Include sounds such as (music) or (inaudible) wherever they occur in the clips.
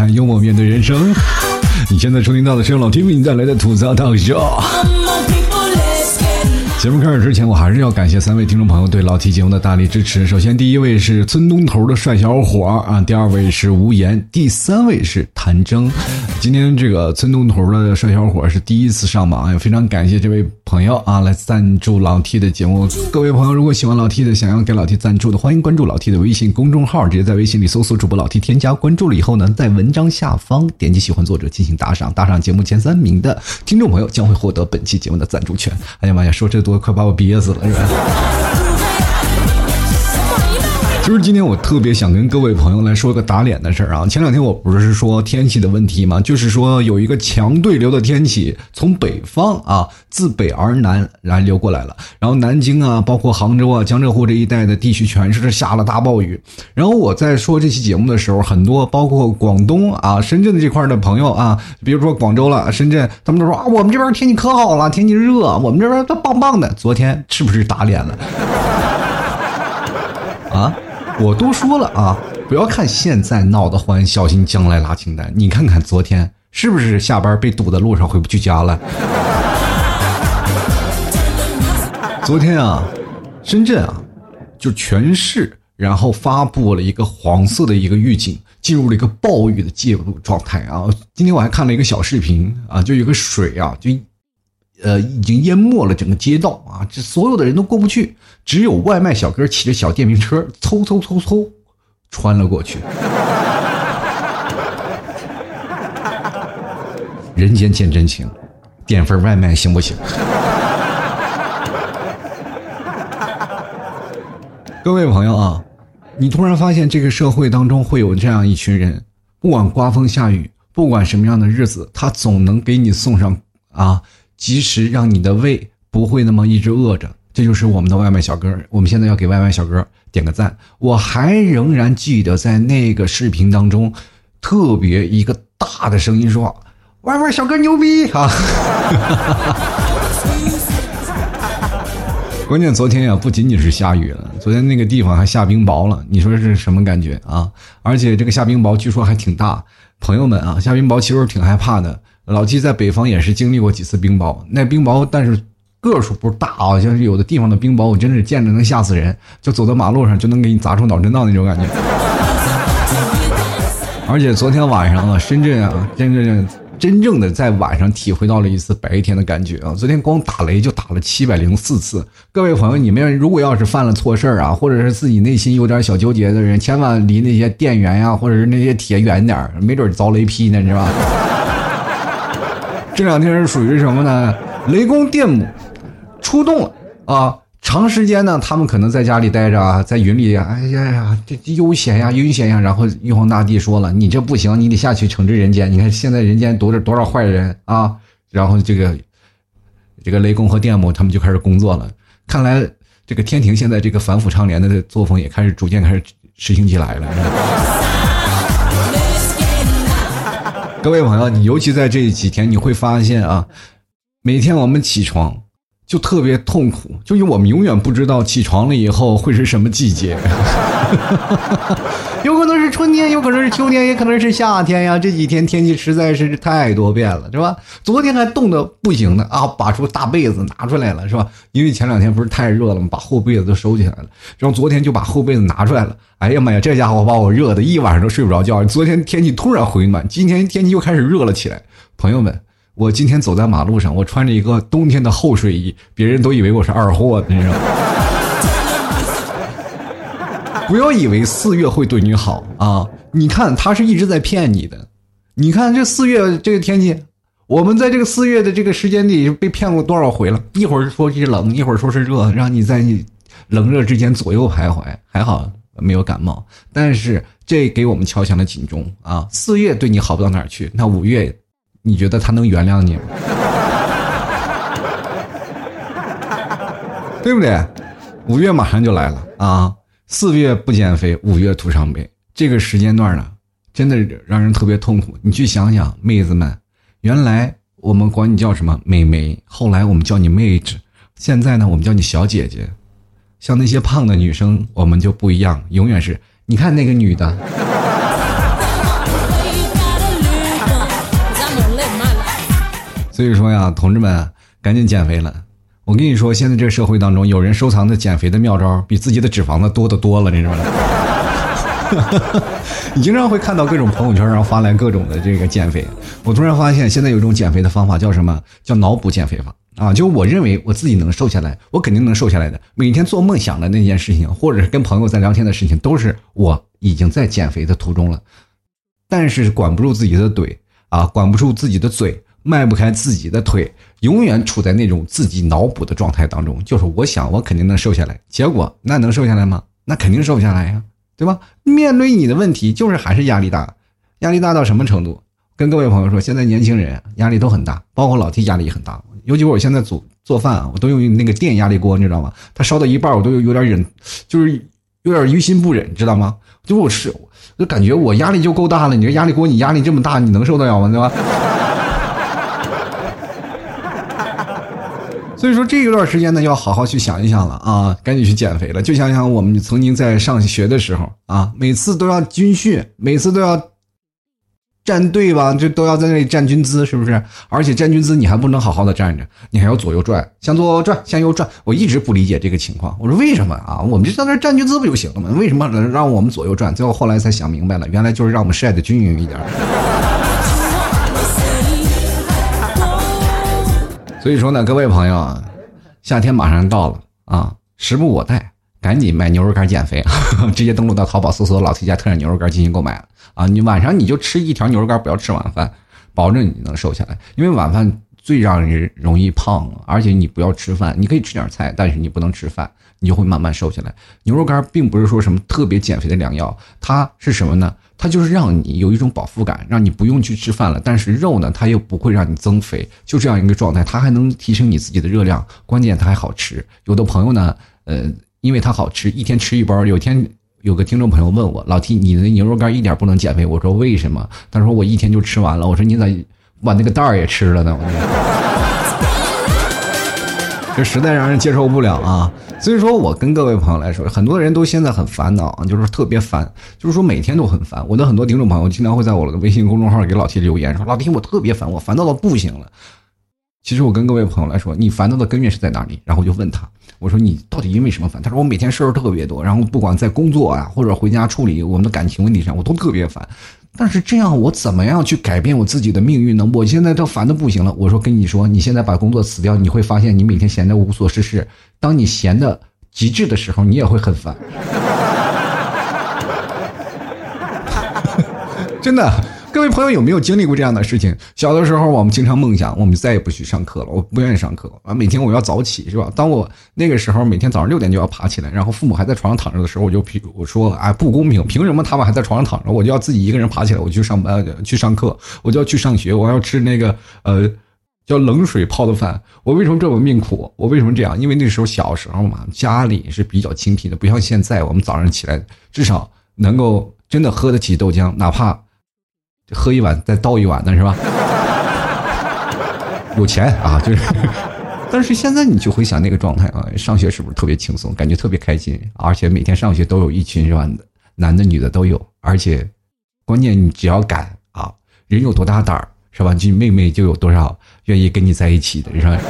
总是会摆摊幽默面对人生。你现在收听到的是老 T 为你带来的吐槽大秀。节目开始之前，我还是要感谢三位听众朋友对老 T 节目的大力支持。首先，第一位是村东头的帅小伙啊，第二位是无言，第三位是谭征。今天这个村东头的帅小伙是第一次上榜，也非常感谢这位朋友啊来赞助老 T 的节目。各位朋友，如果喜欢老 T 的，想要给老 T 赞助的，欢迎关注老 T 的微信公众号，直接在微信里搜索主播老 T，添加关注了以后呢，在文章下方点击喜欢作者进行打赏，打赏节目前三名的听众朋友将会获得本期节目的赞助权。哎呀妈呀，说这多快把我憋死了，是吧？就是今天我特别想跟各位朋友来说个打脸的事儿啊！前两天我不是说天气的问题吗？就是说有一个强对流的天气从北方啊自北而南来流过来了，然后南京啊，包括杭州啊、江浙沪这一带的地区全是下了大暴雨。然后我在说这期节目的时候，很多包括广东啊、深圳的这块的朋友啊，比如说广州了、深圳，他们都说啊，我们这边天气可好了，天气热，我们这边都棒棒的。昨天是不是打脸了？啊？我都说了啊，不要看现在闹得欢，小心将来拉清单。你看看昨天是不是下班被堵在路上回不去家了？昨天啊，深圳啊，就全市然后发布了一个黄色的一个预警，进入了一个暴雨的介入状态啊。今天我还看了一个小视频啊，就有个水啊，就呃已经淹没了整个街道啊，这所有的人都过不去。只有外卖小哥骑着小电瓶车，嗖嗖嗖嗖，穿了过去。(laughs) 人间见真情，点份外卖行不行？(laughs) 各位朋友啊，你突然发现这个社会当中会有这样一群人，不管刮风下雨，不管什么样的日子，他总能给你送上啊，及时让你的胃不会那么一直饿着。这就是我们的外卖小哥，我们现在要给外卖小哥点个赞。我还仍然记得在那个视频当中，特别一个大的声音说：“外卖小哥牛逼啊！”关键昨天呀，不仅仅是下雨了，昨天那个地方还下冰雹了。你说是什么感觉啊？而且这个下冰雹据说还挺大。朋友们啊，下冰雹其实挺害怕的。老季在北方也是经历过几次冰雹，那冰雹但是。个数不大啊，像是有的地方的冰雹，我真是见着能吓死人，就走到马路上就能给你砸出脑震荡那种感觉。而且昨天晚上啊，深圳啊，真正真正的在晚上体会到了一次白天的感觉啊。昨天光打雷就打了七百零四次。各位朋友，你们如果要是犯了错事儿啊，或者是自己内心有点小纠结的人，千万离那些电源呀，或者是那些铁远点儿没准遭雷劈呢，是吧？这两天是属于什么呢？雷公电母。出动了啊！长时间呢，他们可能在家里待着啊，在云里，哎呀呀，这悠闲呀，悠闲呀。然后玉皇大帝说了：“你这不行，你得下去惩治人间。你看现在人间多少多少坏人啊！”然后这个这个雷公和电母他们就开始工作了。看来这个天庭现在这个反腐倡廉的作风也开始逐渐开始实行起来了。各位朋友，你尤其在这几天，你会发现啊，每天我们起床。就特别痛苦，就因为我们永远不知道起床了以后会是什么季节，哈哈哈春天，有可能是秋天，也可能是夏天呀。这几天天气实在是太多变了，是吧？昨天还冻得不行呢啊，把出大被子拿出来了，是吧？因为前两天不是太热了吗？把厚被子都收起来了，然后昨天就把厚被子拿出来了。哎呀妈呀，这家伙把我热的一晚上都睡不着觉。昨天天气突然回暖，今天天气又开始热了起来，朋友们。我今天走在马路上，我穿着一个冬天的厚睡衣，别人都以为我是二货，你知道吗？不要以为四月会对你好啊！你看他是一直在骗你的。你看这四月这个天气，我们在这个四月的这个时间里被骗过多少回了？一会儿说是冷，一会儿说是热，让你在冷热之间左右徘徊。还好没有感冒，但是这给我们敲响了警钟啊！四月对你好不到哪儿去，那五月。你觉得他能原谅你吗？(laughs) 对不对？五月马上就来了啊！四月不减肥五月徒伤悲。这个时间段呢真的让人特别痛苦。你去想想妹子们原来我们管你叫什么妹妹后来我们叫你妹子现在呢我们叫你小姐姐。像那些胖的女生我们就不一样永远是你看那个女的。(laughs) 所以说呀同志们赶紧减肥了。我跟你说，现在这个社会当中，有人收藏的减肥的妙招，比自己的脂肪的多的多了，你知道吗？你 (laughs) 经常会看到各种朋友圈上发来各种的这个减肥。我突然发现，现在有一种减肥的方法叫什么？叫脑补减肥法啊！就我认为我自己能瘦下来，我肯定能瘦下来的。每天做梦想的那件事情，或者是跟朋友在聊天的事情，都是我已经在减肥的途中了。但是管不住自己的嘴啊，管不住自己的嘴，迈不开自己的腿，永远处在那种自己脑补的状态当中。就是我想我肯定能瘦下来，结果那能瘦下来吗？那肯定瘦不下来呀。对吧？面对你的问题，就是还是压力大，压力大到什么程度？跟各位朋友说，现在年轻人压力都很大，包括老 T 压力也很大。尤其我现在做做饭啊，我都用那个电压力锅，你知道吗？它烧到一半，我都有有点忍，就是有点于心不忍，知道吗？就我是，就感觉我压力就够大了。你这压力锅，你压力这么大，你能受得了吗？对吧？所以说这一段时间呢，要好好去想一想了啊，赶紧去减肥了。就想想我们曾经在上学的时候啊，每次都要军训，每次都要站队吧，就都要在那里站军姿，是不是？而且站军姿你还不能好好的站着，你还要左右转，向左转，向右转。我一直不理解这个情况，我说为什么啊？我们就在那站军姿不就行了吗？为什么能让我们左右转？最后后来才想明白了，原来就是让我们晒的均匀一点。所以说呢，各位朋友，夏天马上到了啊，时不我待，赶紧买牛肉干减肥，(laughs) 直接登录到淘宝搜索“老 T 家特产牛肉干”进行购买啊！你晚上你就吃一条牛肉干，不要吃晚饭，保证你能瘦下来。因为晚饭最让人容易胖，而且你不要吃饭，你可以吃点菜，但是你不能吃饭，你就会慢慢瘦下来。牛肉干并不是说什么特别减肥的良药，它是什么呢？它就是让你有一种饱腹感，让你不用去吃饭了。但是肉呢，它又不会让你增肥，就这样一个状态，它还能提升你自己的热量。关键它还好吃。有的朋友呢，呃，因为它好吃，一天吃一包。有天有个听众朋友问我，老 T，你的牛肉干一点不能减肥？我说为什么？他说我一天就吃完了。我说你咋把那个袋儿也吃了呢？这实在让人接受不了啊！所以说我跟各位朋友来说，很多人都现在很烦恼啊，就是特别烦，就是说每天都很烦。我的很多听众朋友经常会在我的微信公众号给老 T 留言说：“老 T，我特别烦，我烦躁到不行了。”其实我跟各位朋友来说，你烦恼的根源是在哪里？然后我就问他，我说你到底因为什么烦？他说我每天事儿特别多，然后不管在工作啊，或者回家处理我们的感情问题上，我都特别烦。但是这样我怎么样去改变我自己的命运呢？我现在都烦的不行了。我说跟你说，你现在把工作辞掉，你会发现你每天闲的无所事事。当你闲的极致的时候，你也会很烦。(laughs) 真的。各位朋友有没有经历过这样的事情？小的时候，我们经常梦想，我们再也不去上课了，我不愿意上课啊！每天我要早起，是吧？当我那个时候每天早上六点就要爬起来，然后父母还在床上躺着的时候，我就凭我说，哎，不公平！凭什么他们还在床上躺着，我就要自己一个人爬起来，我去上班去上课，我就要去上学，我要吃那个呃叫冷水泡的饭。我为什么这么命苦？我为什么这样？因为那时候小时候嘛，家里是比较清贫的，不像现在，我们早上起来至少能够真的喝得起豆浆，哪怕。喝一碗再倒一碗的是吧？(laughs) 有钱啊，就是。但是现在你就会想那个状态啊，上学是不是特别轻松，感觉特别开心，而且每天上学都有一群是吧？男的女的都有，而且关键你只要敢啊，人有多大胆儿是吧？就妹妹就有多少愿意跟你在一起的是吧？(laughs)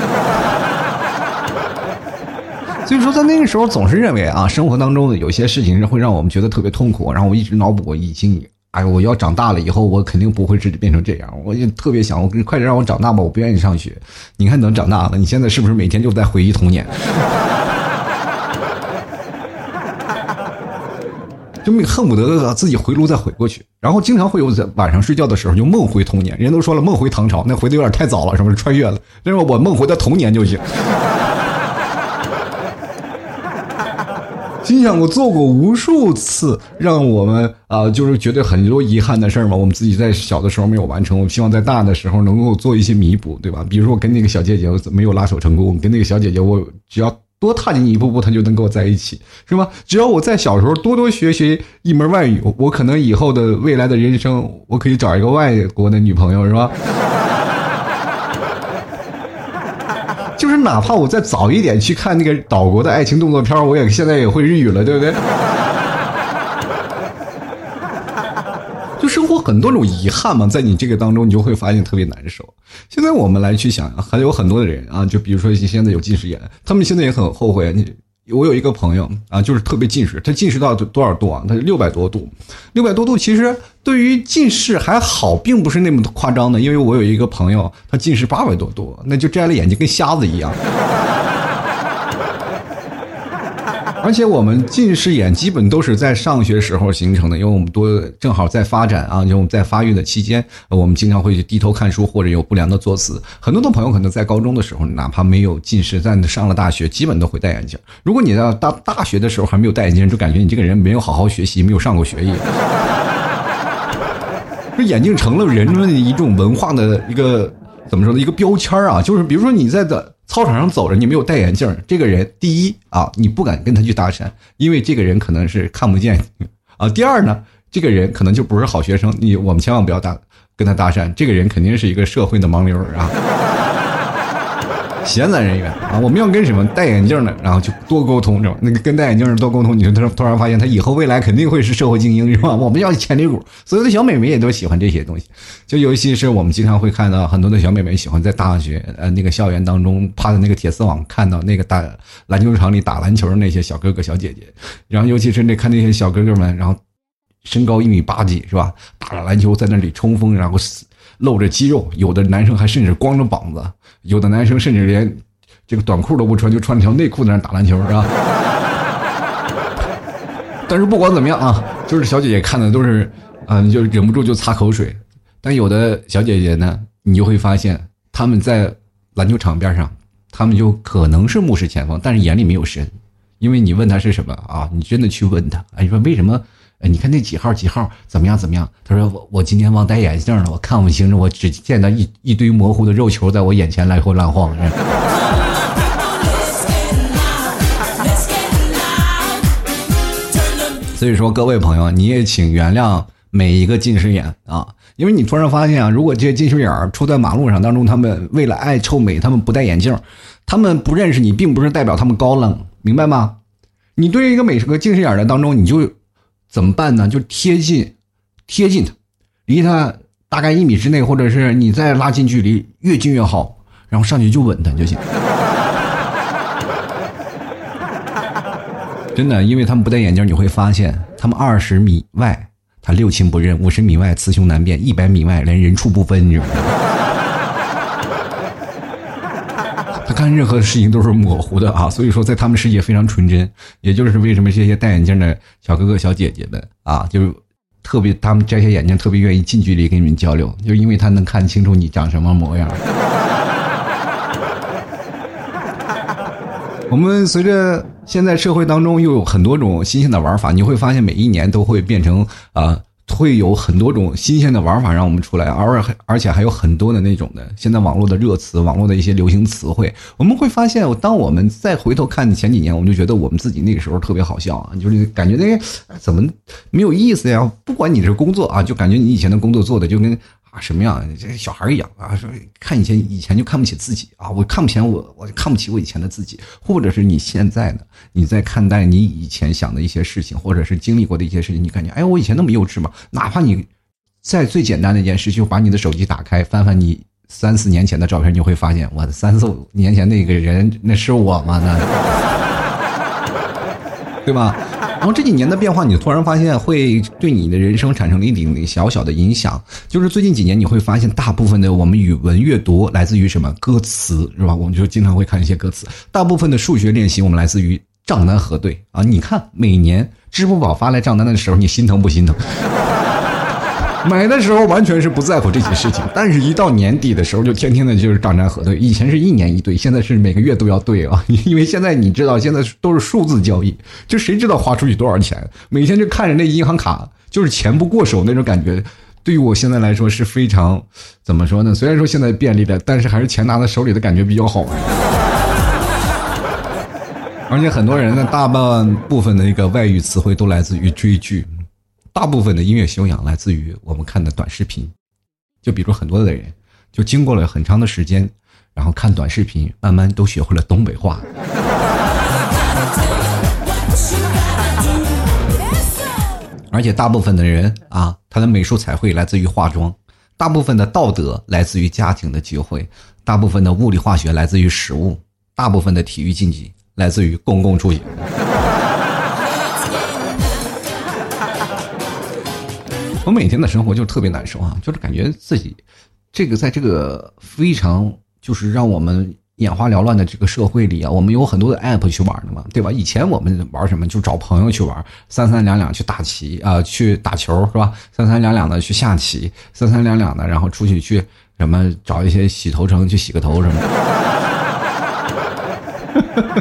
所以说在那个时候总是认为啊，生活当中的有些事情是会让我们觉得特别痛苦，然后我一直脑补我已经。哎，我要长大了以后，我肯定不会是变成这样。我也特别想，我快点让我长大吧，我不愿意上学。你看，等长大了，你现在是不是每天就在回忆童年？(laughs) 就恨不得自己回炉再回过去，然后经常会有在晚上睡觉的时候就梦回童年。人都说了，梦回唐朝，那回的有点太早了，是不是穿越了？但是我梦回的童年就行。心想，我做过无数次让我们啊，就是觉得很多遗憾的事儿嘛。我们自己在小的时候没有完成，我希望在大的时候能够做一些弥补，对吧？比如说我跟那个小姐姐没有拉手成功，跟那个小姐姐，我只要多踏进一步步，她就能跟我在一起，是吧？只要我在小时候多多学习一门外语，我可能以后的未来的人生，我可以找一个外国的女朋友，是吧？就是哪怕我再早一点去看那个岛国的爱情动作片，我也现在也会日语了，对不对？(laughs) 就生活很多种遗憾嘛，在你这个当中，你就会发现特别难受。现在我们来去想，还有很多的人啊，就比如说你现在有近视眼，他们现在也很后悔。你我有一个朋友啊，就是特别近视，他近视到多少度啊？他是六百多度，六百多度。其实对于近视还好，并不是那么夸张的，因为我有一个朋友，他近视八百多度，那就摘了眼镜跟瞎子一样。而且我们近视眼基本都是在上学时候形成的，因为我们多正好在发展啊，因为我们在发育的期间，我们经常会去低头看书或者有不良的坐姿。很多的朋友可能在高中的时候，哪怕没有近视，但上了大学，基本都会戴眼镜。如果你在大大学的时候还没有戴眼镜，就感觉你这个人没有好好学习，没有上过学一样。这 (laughs) 眼镜成了人们一种文化的一个怎么说呢？一个标签啊，就是比如说你在的。操场上走着，你没有戴眼镜，这个人第一啊，你不敢跟他去搭讪，因为这个人可能是看不见你啊。第二呢，这个人可能就不是好学生，你我们千万不要搭跟他搭讪，这个人肯定是一个社会的盲流啊。闲散人员啊，我们要跟什么戴眼镜的，然后就多沟通，是吧？那个跟戴眼镜的多沟通，你就突然突然发现他以后未来肯定会是社会精英，是吧？我们要潜力股，所有的小美眉也都喜欢这些东西。就尤其是我们经常会看到很多的小美眉喜欢在大学呃那个校园当中趴在那个铁丝网看到那个打篮球场里打篮球的那些小哥哥小姐姐，然后尤其是那看那些小哥哥们，然后身高一米八几，是吧？打着篮球在那里冲锋，然后。露着肌肉，有的男生还甚至光着膀子，有的男生甚至连这个短裤都不穿，就穿条内裤在那打篮球，是吧？但是不管怎么样啊，就是小姐姐看的都是，嗯，就忍不住就擦口水。但有的小姐姐呢，你就会发现他们在篮球场边上，他们就可能是目视前方，但是眼里没有神，因为你问他是什么啊，你真的去问他，哎，你说为什么？哎，你看那几号几号怎么样怎么样？他说我我今天忘戴眼镜了，我看不清楚，我只见到一一堆模糊的肉球在我眼前来回乱晃。所以说，各位朋友，你也请原谅每一个近视眼啊，因为你突然发现啊，如果这些近视眼儿出在马路上当中，他们为了爱臭美，他们不戴眼镜，他们不认识你，并不是代表他们高冷，明白吗？你对于一个美个近视眼的当中，你就。怎么办呢？就贴近，贴近他，离他大概一米之内，或者是你再拉近距离，越近越好。然后上去就吻他就行。(laughs) 真的，因为他们不戴眼镜，你会发现他们二十米外他六亲不认，五十米外雌雄难辨，一百米外连人畜不分，你知道吗？看任何事情都是模糊的啊，(laughs) 所以说在他们世界非常纯真，也就是为什么这些戴眼镜的小哥哥小姐姐们啊，就特别他们摘下眼镜特别愿意近距离跟你们交流，就因为他能看清楚你长什么模样。(laughs) 我们随着现在社会当中又有很多种新鲜的玩法，你会发现每一年都会变成啊。会有很多种新鲜的玩法让我们出来，而而且还有很多的那种的现在网络的热词，网络的一些流行词汇，我们会发现，当我们再回头看前几年，我们就觉得我们自己那个时候特别好笑啊，就是感觉那个怎么没有意思呀？不管你是工作啊，就感觉你以前的工作做的就跟。啊，什么样？这小孩一样啊！说看以前，以前就看不起自己啊！我看不起我，我看不起我以前的自己，或者是你现在呢？你在看待你以前想的一些事情，或者是经历过的一些事情，你感觉，哎，我以前那么幼稚吗？哪怕你在最简单的一件事，就把你的手机打开，翻翻你三四年前的照片，你会发现，我的三四年前那个人，那是我吗？那，(laughs) 对吧？然后这几年的变化，你突然发现会对你的人生产生了一点点小小的影响。就是最近几年，你会发现大部分的我们语文阅读来自于什么歌词，是吧？我们就经常会看一些歌词。大部分的数学练习，我们来自于账单核对啊。你看，每年支付宝发来账单的时候，你心疼不心疼？(laughs) 买的时候完全是不在乎这些事情，但是一到年底的时候，就天天的就是账单核对。以前是一年一对，现在是每个月都要对啊，(laughs) 因为现在你知道，现在都是数字交易，就谁知道花出去多少钱？每天就看着那银行卡，就是钱不过手那种感觉。对于我现在来说是非常怎么说呢？虽然说现在便利了，但是还是钱拿在手里的感觉比较好。(laughs) 而且很多人呢，大半部分的一个外语词汇都来自于追剧。大部分的音乐修养来自于我们看的短视频，就比如很多的人，就经过了很长的时间，然后看短视频，慢慢都学会了东北话。而且大部分的人啊，他的美术彩绘来自于化妆，大部分的道德来自于家庭的聚会，大部分的物理化学来自于食物，大部分的体育竞技来自于公共出行。我每天的生活就特别难受啊，就是感觉自己这个在这个非常就是让我们眼花缭乱的这个社会里啊，我们有很多的 app 去玩的嘛，对吧？以前我们玩什么，就找朋友去玩，三三两两去打棋啊，去打球是吧？三三两两的去下棋，三三两两的，然后出去去什么找一些洗头城去洗个头什么的。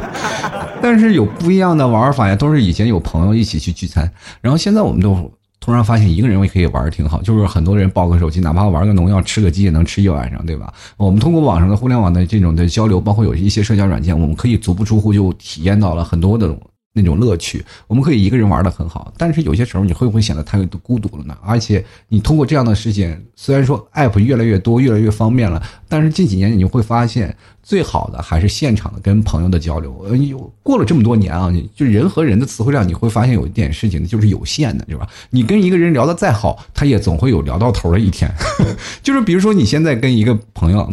(laughs) 但是有不一样的玩法呀，都是以前有朋友一起去聚餐，然后现在我们都。突然发现一个人也可以玩的挺好，就是很多人抱个手机，哪怕玩个农药、吃个鸡也能吃一晚上，对吧？我们通过网上的互联网的这种的交流，包括有一些社交软件，我们可以足不出户就体验到了很多的。那种乐趣，我们可以一个人玩的很好，但是有些时候你会不会显得太孤独了呢？而且你通过这样的事情，虽然说 app 越来越多，越来越方便了，但是近几年你会发现，最好的还是现场的跟朋友的交流。呃，有过了这么多年啊，你就人和人的词汇量，你会发现有一点事情就是有限的，对吧？你跟一个人聊的再好，他也总会有聊到头的一天。(laughs) 就是比如说你现在跟一个朋友。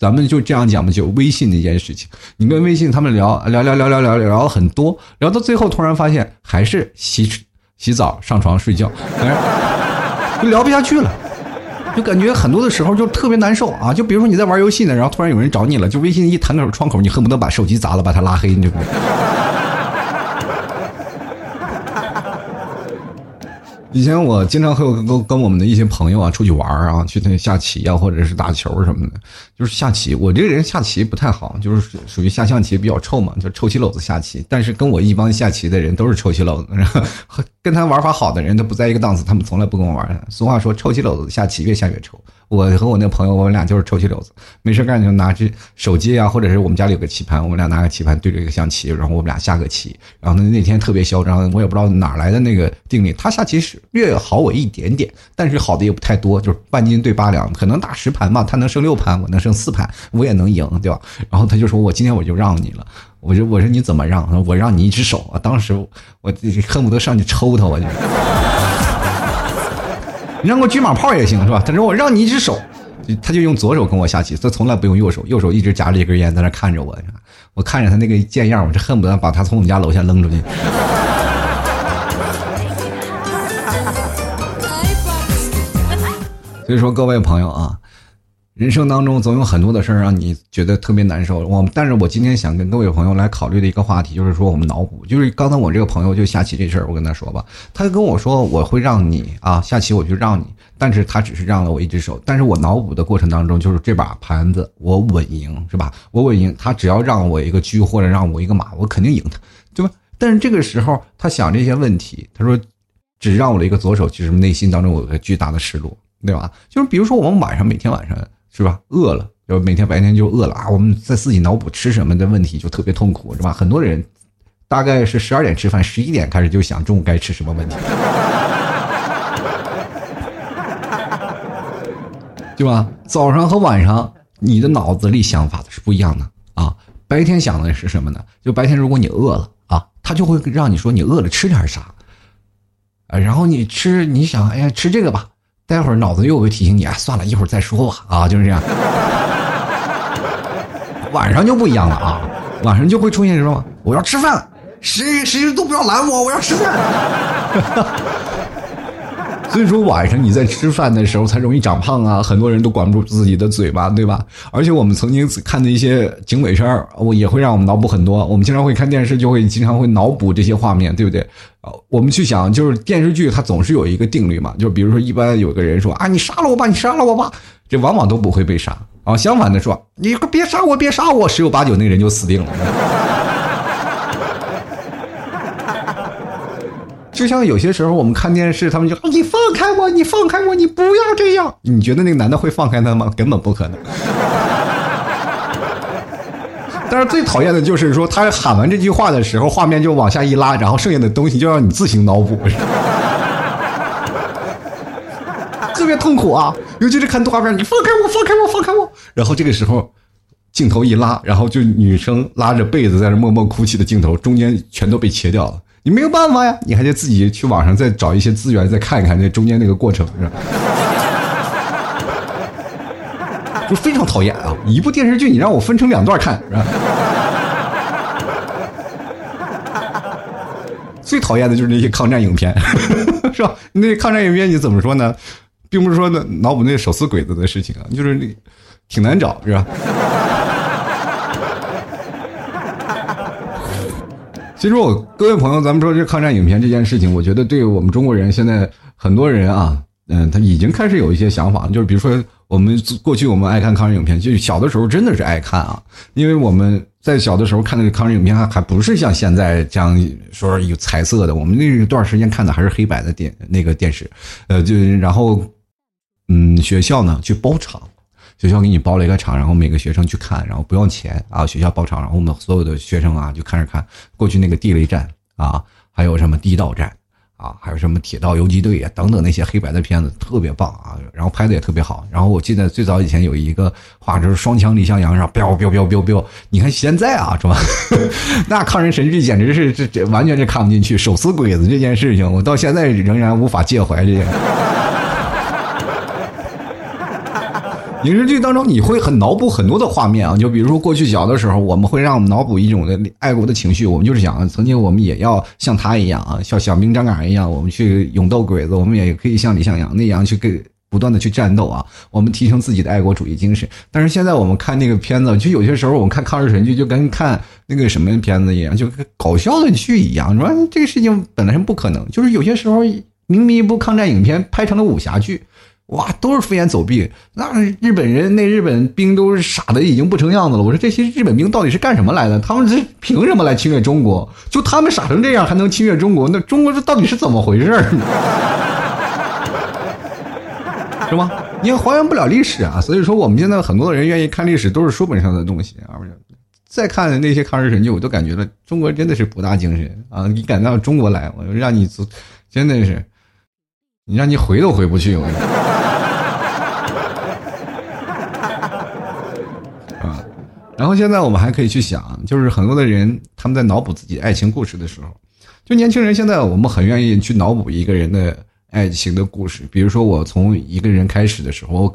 咱们就这样讲吧，就微信那件事情。你跟微信他们聊聊聊聊聊聊聊了很多，聊到最后突然发现还是洗洗澡、上床睡觉，就聊不下去了，就感觉很多的时候就特别难受啊。就比如说你在玩游戏呢，然后突然有人找你了，就微信一弹个窗口，你恨不得把手机砸了，把他拉黑，对不？以前我经常和跟跟我们的一些朋友啊出去玩啊，去那下棋啊，或者是打球什么的。就是下棋，我这个人下棋不太好，就是属于下象棋比较臭嘛，就臭棋篓子下棋。但是跟我一帮下棋的人都是臭棋篓子，然后跟他玩法好的人都不在一个档次，他们从来不跟我玩。俗话说，臭棋篓子下棋越下越臭。我和我那朋友，我们俩就是臭棋篓子，没事干就拿着手机啊，或者是我们家里有个棋盘，我们俩拿个棋盘对着一个象棋，然后我们俩下个棋。然后那那天特别嚣张，我也不知道哪来的那个定力，他下棋是略好我一点点，但是好的也不太多，就是半斤对八两，可能打十盘吧，他能胜六盘，我能胜四盘，我也能赢，对吧？然后他就说我今天我就让你了，我说我说你怎么让？我让你一只手啊！当时我恨不得上去抽他，我就。让个车马炮也行是吧？他说我让你一只手，他就用左手跟我下棋，他从来不用右手，右手一直夹着一根烟在那看着我。我看着他那个贱样，我这恨不得把他从我们家楼下扔出去。(laughs) 所以说，各位朋友啊。人生当中总有很多的事儿让你觉得特别难受。我，但是我今天想跟各位朋友来考虑的一个话题，就是说我们脑补。就是刚才我这个朋友就下棋这事儿，我跟他说吧，他跟我说我会让你啊下棋，我就让你，但是他只是让了我一只手。但是我脑补的过程当中，就是这把盘子我稳赢是吧？我稳赢，他只要让我一个车或者让我一个马，我肯定赢他，对吧？但是这个时候他想这些问题，他说只让我了一个左手，其实内心当中有个巨大的失落，对吧？就是比如说我们晚上每天晚上。是吧？饿了，就每天白天就饿了啊！我们在自己脑补吃什么的问题，就特别痛苦，是吧？很多人大概是十二点吃饭，十一点开始就想中午该吃什么问题，对吧？早上和晚上你的脑子里想法是不一样的啊！白天想的是什么呢？就白天如果你饿了啊，他就会让你说你饿了吃点啥啊，然后你吃，你想，哎呀，吃这个吧。待会儿脑子又会提醒你啊，算了一会儿再说吧啊，就是这样。晚上就不一样了啊，晚上就会出现什么？我要吃饭，谁谁都不要拦我，我要吃饭。(laughs) 所以说晚上你在吃饭的时候才容易长胖啊，很多人都管不住自己的嘴巴，对吧？而且我们曾经看的一些警匪片儿，我也会让我们脑补很多。我们经常会看电视，就会经常会脑补这些画面，对不对？我们去想，就是电视剧它总是有一个定律嘛，就比如说一般有个人说啊，你杀了我吧，你杀了我吧，这往往都不会被杀啊。相反的说，你别杀我，别杀我，十有八九那个人就死定了。就像有些时候我们看电视，他们就你放开我，你放开我，你不要这样。你觉得那个男的会放开他吗？根本不可能。(laughs) 但是最讨厌的就是说，他喊完这句话的时候，画面就往下一拉，然后剩下的东西就让你自行脑补，(laughs) 特别痛苦啊！尤其是看动画片，你放开我，放开我，放开我。然后这个时候镜头一拉，然后就女生拉着被子在那默默哭泣的镜头，中间全都被切掉了。你没有办法呀，你还得自己去网上再找一些资源，再看一看那中间那个过程，是吧？就非常讨厌啊！一部电视剧你让我分成两段看，是吧？最讨厌的就是那些抗战影片，(laughs) 是吧？那抗战影片你怎么说呢？并不是说那脑补那手撕鬼子的事情啊，就是那挺难找，是吧？其实我各位朋友，咱们说这抗战影片这件事情，我觉得对我们中国人现在很多人啊，嗯，他已经开始有一些想法，就是比如说我们过去我们爱看抗日影片，就小的时候真的是爱看啊，因为我们在小的时候看那个抗日影片还还不是像现在这样说有彩色的，我们那段时间看的还是黑白的电那个电视，呃，就然后嗯，学校呢去包场。学校给你包了一个场，然后每个学生去看，然后不用钱啊。学校包场，然后我们所有的学生啊就看着看过去那个地雷战 (laughs) 啊，还有什么地道战啊，还有什么铁道游击队啊等等那些黑白的片子，特别棒啊。然后拍的也特别好。然后我记得最早以前有一个画就是双枪李向阳，然后飙飙飙飙飙。你看现在啊，是吧？那抗日神剧简直是这这完全是看不进去，手撕鬼子这件事情，我到现在仍然无法介怀这件。影视剧当中，你会很脑补很多的画面啊，就比如说过去小的时候，我们会让我们脑补一种的爱国的情绪，我们就是想，曾经我们也要像他一样啊，像小兵张嘎一样，我们去勇斗鬼子，我们也可以像李向阳那样去跟不断的去战斗啊，我们提升自己的爱国主义精神。但是现在我们看那个片子，就有些时候我们看抗日神剧，就跟看那个什么片子一样，就跟搞笑的剧一样，你说这个事情本来是不可能，就是有些时候明明一部抗战影片拍成了武侠剧。哇，都是飞檐走壁，那日本人那日本兵都是傻的已经不成样子了。我说这些日本兵到底是干什么来的？他们是凭什么来侵略中国？就他们傻成这样还能侵略中国？那中国这到底是怎么回事？(laughs) 是吗？你还原不了历史啊！所以说我们现在很多的人愿意看历史，都是书本上的东西啊。再看那些抗日神剧，我都感觉了中国真的是博大精深啊！你敢到中国来，我让你真的是，你让你回都回不去。我跟你说。然后现在我们还可以去想，就是很多的人他们在脑补自己爱情故事的时候，就年轻人现在我们很愿意去脑补一个人的爱情的故事。比如说我从一个人开始的时候，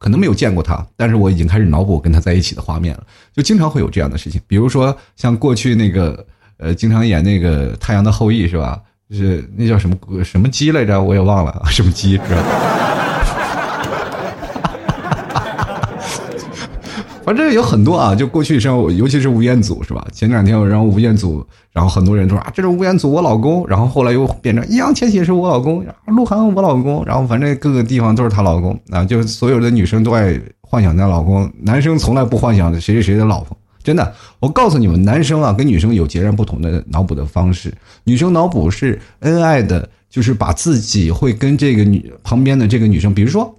可能没有见过他，但是我已经开始脑补跟他在一起的画面了，就经常会有这样的事情。比如说像过去那个呃，经常演那个《太阳的后裔》是吧？就是那叫什么什么鸡来着？我也忘了什么鸡是吧？反正有很多啊，就过去时候，尤其是吴彦祖是吧？前两天我让吴彦祖，然后很多人说啊，这是吴彦祖我老公，然后后来又变成易烊千玺是我老公，鹿晗我老公，然后反正各个地方都是她老公啊，就所有的女生都爱幻想她老公，男生从来不幻想谁谁谁的老婆，真的，我告诉你们，男生啊跟女生有截然不同的脑补的方式，女生脑补是恩爱的，就是把自己会跟这个女旁边的这个女生，比如说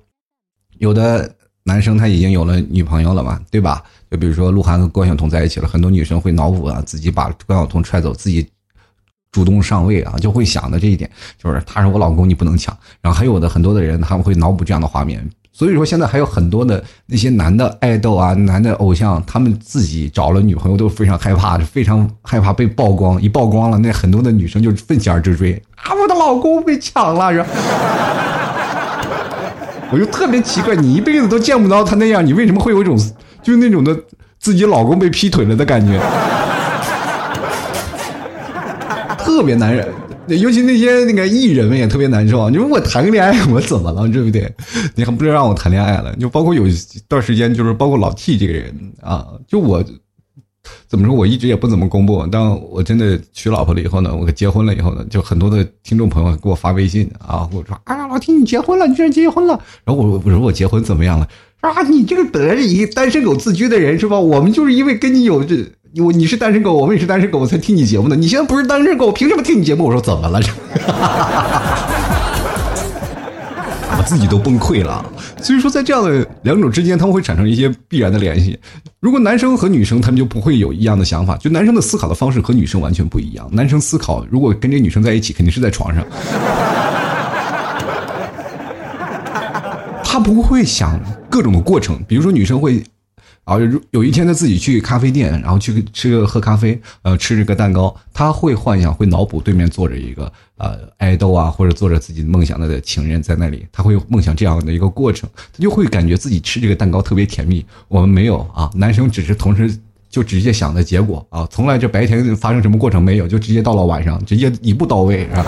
有的。男生他已经有了女朋友了嘛，对吧？就比如说鹿晗和关晓彤在一起了，很多女生会脑补啊，自己把关晓彤踹走，自己主动上位啊，就会想的这一点，就是他是我老公，你不能抢。然后还有的很多的人，他们会脑补这样的画面。所以说，现在还有很多的那些男的爱豆啊，男的偶像，他们自己找了女朋友都非常害怕，非常害怕被曝光。一曝光了，那很多的女生就奋起而直追啊，我的老公被抢了，是。我就特别奇怪，你一辈子都见不到他那样，你为什么会有一种就是那种的自己老公被劈腿了的感觉？(laughs) 特别难忍，尤其那些那个艺人们也特别难受。你说我谈个恋爱，我怎么了，对不对？你还不是让我谈恋爱了？就包括有一段时间，就是包括老 T 这个人啊，就我。怎么说？我一直也不怎么公布。当我真的娶老婆了以后呢，我结婚了以后呢，就很多的听众朋友给我发微信啊，我说：“啊，老听你结婚了，你居然结婚了。”然后我我说我结婚怎么样了？啊，你这个本来是以单身狗自居的人是吧？我们就是因为跟你有这，我你是单身狗，我们也是单身狗，我才听你节目的。你现在不是单身狗，我凭什么听你节目？我说怎么了？自己都崩溃了。所以说，在这样的两种之间，他们会产生一些必然的联系。如果男生和女生，他们就不会有一样的想法。就男生的思考的方式和女生完全不一样。男生思考，如果跟这女生在一起，肯定是在床上，(laughs) 他不会想各种的过程。比如说，女生会啊，有有一天他自己去咖啡店，然后去吃个喝咖啡，呃，吃这个蛋糕，他会幻想，会脑补对面坐着一个呃爱豆啊，或者坐着自己梦想的情人在那里，他会梦想这样的一个过程，他就会感觉自己吃这个蛋糕特别甜蜜。我们没有啊，男生只是同时就直接想的结果啊，从来这白天发生什么过程没有，就直接到了晚上，直接一步到位，是吧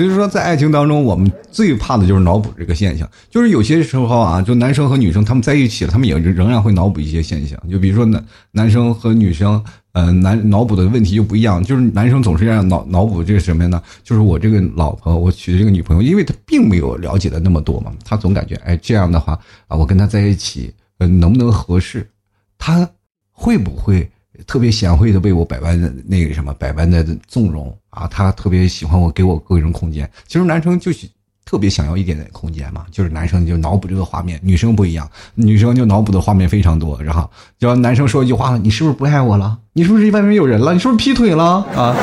所以说，在爱情当中，我们最怕的就是脑补这个现象。就是有些时候啊，就男生和女生他们在一起了，他们也仍然会脑补一些现象。就比如说男男生和女生，呃，男脑补的问题就不一样。就是男生总是让脑脑补这个什么呢？就是我这个老婆，我娶的这个女朋友，因为他并没有了解的那么多嘛，他总感觉，哎，这样的话啊，我跟他在一起，呃，能不能合适？他会不会？特别贤惠的为我百般的那个什么百般的纵容啊，他特别喜欢我给我个人空间。其实男生就是特别想要一点点空间嘛，就是男生就脑补这个画面，女生不一样，女生就脑补的画面非常多。然后只要男生说一句话了你是不是不爱我了？你是不是外面有人了？你是不是劈腿了？啊！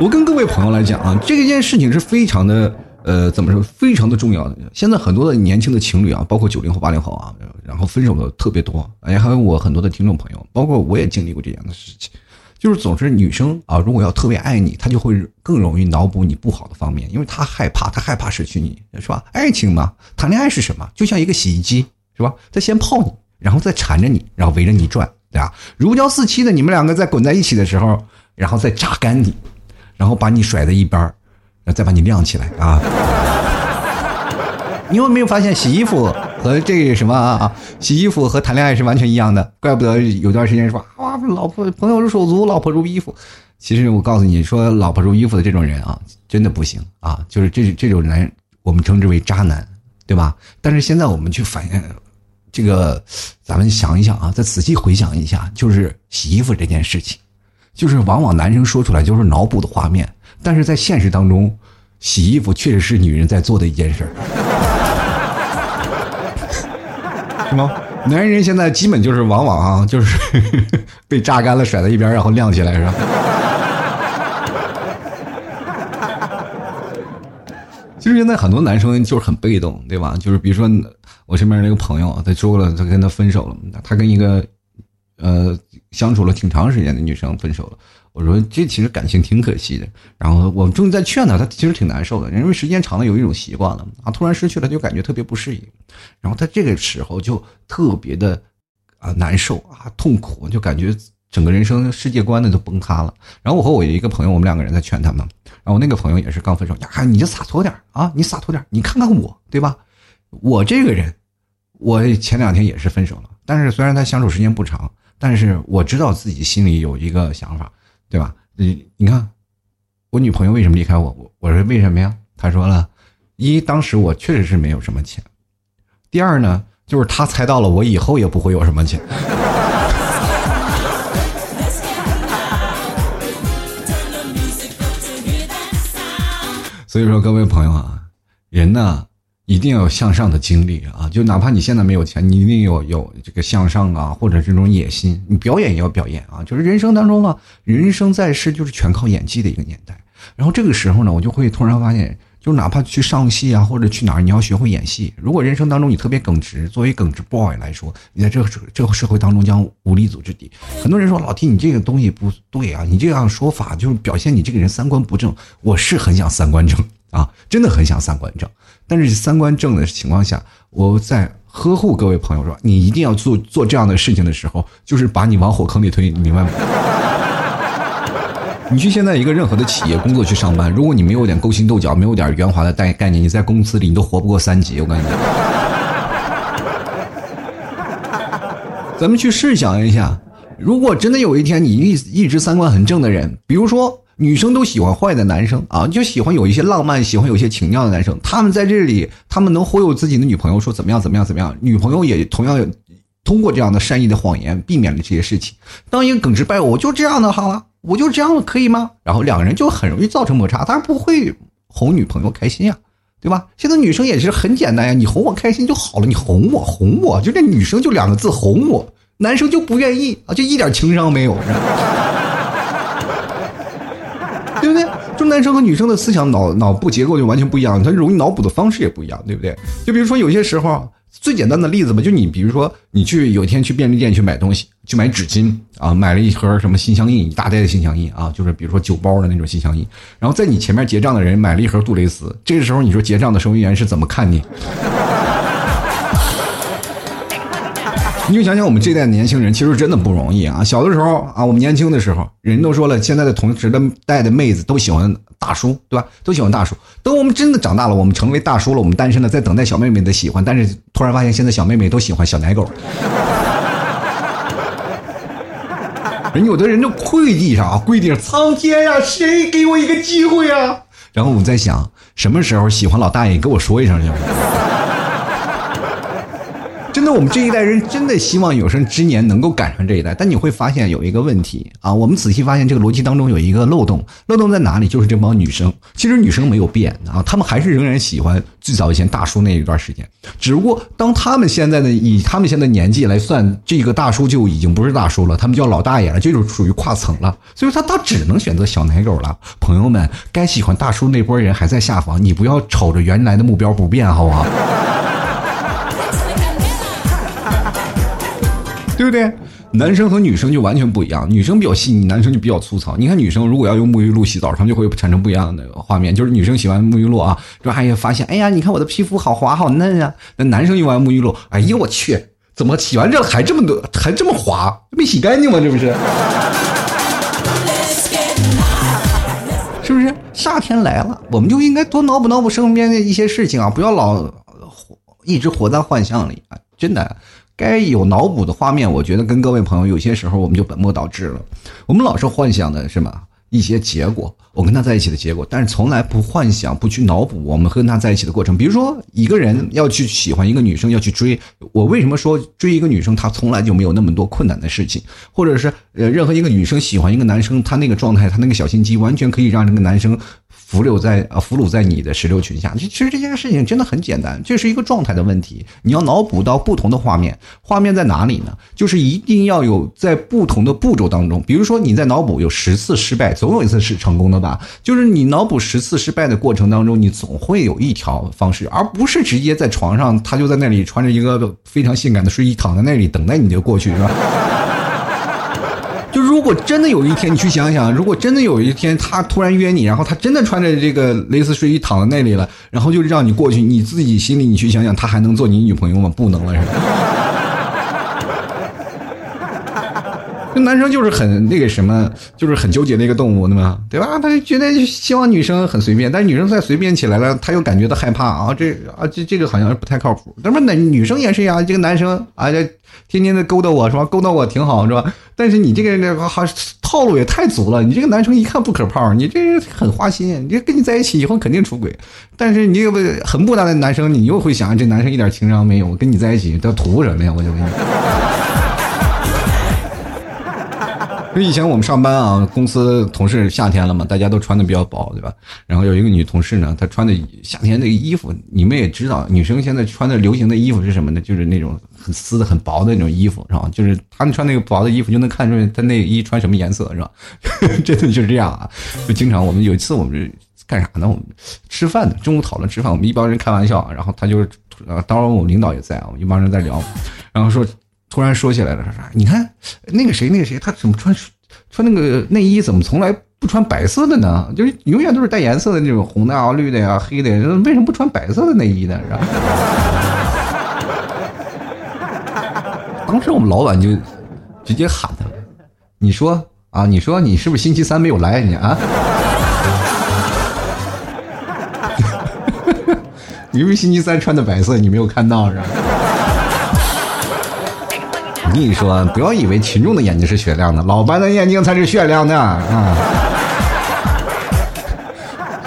我跟各位朋友来讲啊，这件事情是非常的。呃，怎么说？非常的重要的。现在很多的年轻的情侣啊，包括九零后、八零后啊，然后分手的特别多。哎，还有我很多的听众朋友，包括我也经历过这样的事情。就是总是女生啊，如果要特别爱你，她就会更容易脑补你不好的方面，因为她害怕，她害怕失去你，是吧？爱情嘛，谈恋爱是什么？就像一个洗衣机，是吧？它先泡你，然后再缠着你，然后围着你转，对吧？如胶似漆的，你们两个在滚在一起的时候，然后再榨干你，然后把你甩在一边儿。那再把你晾起来啊！(laughs) 你有没有发现洗衣服和这个什么啊？洗衣服和谈恋爱是完全一样的，怪不得有段时间说啊，老婆朋友如手足，老婆如衣服。其实我告诉你说，老婆如衣服的这种人啊，真的不行啊！就是这这种人，我们称之为渣男，对吧？但是现在我们去反映这个，咱们想一想啊，再仔细回想一下，就是洗衣服这件事情，就是往往男生说出来就是脑补的画面。但是在现实当中，洗衣服确实是女人在做的一件事儿，(laughs) 是吗？男人现在基本就是往往啊，就是 (laughs) 被榨干了，甩在一边，然后晾起来，是吧？(laughs) 其实现在很多男生就是很被动，对吧？就是比如说我身边那个朋友，他说了，他跟他分手了，他跟一个呃相处了挺长时间的女生分手了。我说这其实感情挺可惜的，然后我们终于在劝他，他其实挺难受的，因为时间长了有一种习惯了啊，突然失去了就感觉特别不适应，然后他这个时候就特别的啊难受啊痛苦，就感觉整个人生世界观呢都崩塌了。然后我和我一个朋友，我们两个人在劝他们，然后那个朋友也是刚分手，呀你就洒脱点啊，你洒脱点，你看看我对吧？我这个人，我前两天也是分手了，但是虽然他相处时间不长，但是我知道自己心里有一个想法。对吧？你你看，我女朋友为什么离开我？我我说为什么呀？他说了，一当时我确实是没有什么钱，第二呢，就是他猜到了我以后也不会有什么钱。(laughs) 所以说，各位朋友啊，人呢。一定要有向上的经历啊！就哪怕你现在没有钱，你一定有有这个向上啊，或者这种野心。你表演也要表演啊！就是人生当中呢，人生在世就是全靠演技的一个年代。然后这个时候呢，我就会突然发现，就哪怕去上戏啊，或者去哪儿，你要学会演戏。如果人生当中你特别耿直，作为耿直 boy 来说，你在这个这个社会当中将无立足之地。很多人说老 T 你这个东西不对啊，你这样说法就是表现你这个人三观不正。我是很想三观正啊，真的很想三观正。但是三观正的情况下，我在呵护各位朋友说，你一定要做做这样的事情的时候，就是把你往火坑里推，你明白吗？(laughs) 你去现在一个任何的企业工作去上班，如果你没有点勾心斗角，没有点圆滑的概概念，你在公司里你都活不过三级。我跟你讲，咱们去试想一下，如果真的有一天你一一直三观很正的人，比如说。女生都喜欢坏的男生啊，就喜欢有一些浪漫、喜欢有一些情调的男生。他们在这里，他们能忽悠自己的女朋友说怎么样、怎么样、怎么样。女朋友也同样通过这样的善意的谎言避免了这些事情。当一个耿直败我就这样的好了，我就这样的可以吗？然后两个人就很容易造成摩擦，当然不会哄女朋友开心呀，对吧？现在女生也是很简单呀，你哄我开心就好了，你哄我哄我，就这女生就两个字哄我，男生就不愿意啊，就一点情商没有。对不对？就男生和女生的思想脑脑部结构就完全不一样，他容易脑补的方式也不一样，对不对？就比如说有些时候。最简单的例子吧，就你比如说，你去有一天去便利店去买东西，去买纸巾啊，买了一盒什么心相印，一大袋的心相印啊，就是比如说酒包的那种心相印。然后在你前面结账的人买了一盒杜蕾斯，这个时候你说结账的收银员是怎么看你？(laughs) 你就想想我们这代年轻人，其实真的不容易啊。小的时候啊，我们年轻的时候，人都说了，现在的同时的代的妹子都喜欢大叔，对吧？都喜欢大叔。等我们真的长大了，我们成为大叔了，我们单身了，在等待小妹妹的喜欢，但是突然发现现在小妹妹都喜欢小奶狗。人有的人就跪地上啊，跪地上，苍天呀，谁给我一个机会啊？然后我在想，什么时候喜欢老大爷，跟我说一声行不行？我们这一代人真的希望有生之年能够赶上这一代，但你会发现有一个问题啊！我们仔细发现这个逻辑当中有一个漏洞，漏洞在哪里？就是这帮女生，其实女生没有变啊，她们还是仍然喜欢最早以前大叔那一段时间，只不过当她们现在的以她们现在年纪来算，这个大叔就已经不是大叔了，他们叫老大爷了，这就属于跨层了，所以说他他只能选择小奶狗了。朋友们，该喜欢大叔那波人还在下方，你不要瞅着原来的目标不变，好不好？对不对？男生和女生就完全不一样，女生比较细腻，男生就比较粗糙。你看女生如果要用沐浴露洗澡，他们就会产生不一样的画面，就是女生洗完沐浴露啊，就还发现，哎呀，你看我的皮肤好滑好嫩啊。那男生用完沐浴露，哎呀，我去，怎么洗完这还这么多，还这么滑？没洗干净吗？这不是？(laughs) 是不是？夏天来了，我们就应该多脑补脑补身边的一些事情啊，不要老活一直活在幻象里啊，真的。该有脑补的画面，我觉得跟各位朋友有些时候我们就本末倒置了。我们老是幻想的是么一些结果，我跟他在一起的结果，但是从来不幻想、不去脑补我们和他在一起的过程。比如说，一个人要去喜欢一个女生，要去追，我为什么说追一个女生，她从来就没有那么多困难的事情？或者是呃，任何一个女生喜欢一个男生，她那个状态，她那个小心机，完全可以让这个男生。俘虏在啊，俘虏在你的石榴裙下。其实这件事情真的很简单，这是一个状态的问题。你要脑补到不同的画面，画面在哪里呢？就是一定要有在不同的步骤当中。比如说你在脑补有十次失败，总有一次是成功的吧？就是你脑补十次失败的过程当中，你总会有一条方式，而不是直接在床上，他就在那里穿着一个非常性感的睡衣躺在那里等待你就过去，是吧？如果真的有一天，你去想想，如果真的有一天他突然约你，然后他真的穿着这个蕾丝睡衣躺在那里了，然后就让你过去，你自己心里你去想想，他还能做你女朋友吗？不能了，是吧？这男生就是很那个什么，就是很纠结的一个动物，对吗？对吧？他就觉得希望女生很随便，但是女生再随便起来了，他又感觉到害怕啊！这啊，这这个好像不太靠谱。那么男女生也是呀，这个男生啊，这天天的勾搭我是吧？勾搭我挺好是吧？但是你这个那个好套路也太足了，你这个男生一看不可泡，你这很花心，你这跟你在一起以后肯定出轨。但是你这个很不搭的男生，你又会想，这男生一点情商没有，跟你在一起他图什么呀？我就问你。就以前我们上班啊，公司同事夏天了嘛，大家都穿的比较薄，对吧？然后有一个女同事呢，她穿的夏天那个衣服，你们也知道，女生现在穿的流行的衣服是什么呢？就是那种很丝的、很薄的那种衣服，是吧？就是她们穿那个薄的衣服，就能看出来她内衣穿什么颜色，是吧？(laughs) 真的就是这样啊！就经常我们有一次我们干啥呢？我们吃饭的，中午讨论吃饭，我们一帮人开玩笑，然后他就是，当然我们领导也在啊，我们一帮人在聊，然后说。突然说起来了，说啥？你看那个谁，那个谁，他怎么穿穿那个内衣，怎么从来不穿白色的呢？就是永远都是带颜色的那种红的啊、绿的呀、黑的，为什么不穿白色的内衣呢？是吧？当时我们老板就直接喊他：“你说啊，你说你是不是星期三没有来你啊？(laughs) 你是不是星期三穿的白色，你没有看到是吧？”我跟你说，不要以为群众的眼睛是雪亮的，老板的眼睛才是雪亮的啊！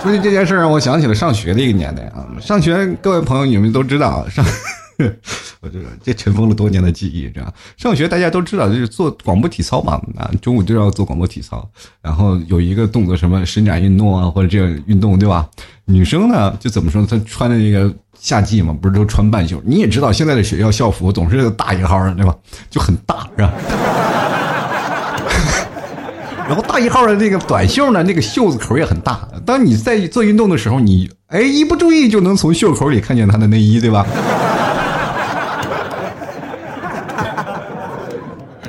说起这件事，让我想起了上学的一个年代啊。上学，各位朋友，你们都知道，上这个这尘封了多年的记忆，这样上学大家都知道，就是做广播体操嘛啊，中午就要做广播体操，然后有一个动作什么伸展运动啊，或者这样运动，对吧？女生呢，就怎么说？她穿的那个。夏季嘛，不是都穿半袖？你也知道，现在的学校校服总是大一号的，对吧？就很大，是吧？(laughs) 然后大一号的那个短袖呢，那个袖子口也很大。当你在做运动的时候，你哎一不注意就能从袖口里看见他的内衣，对吧？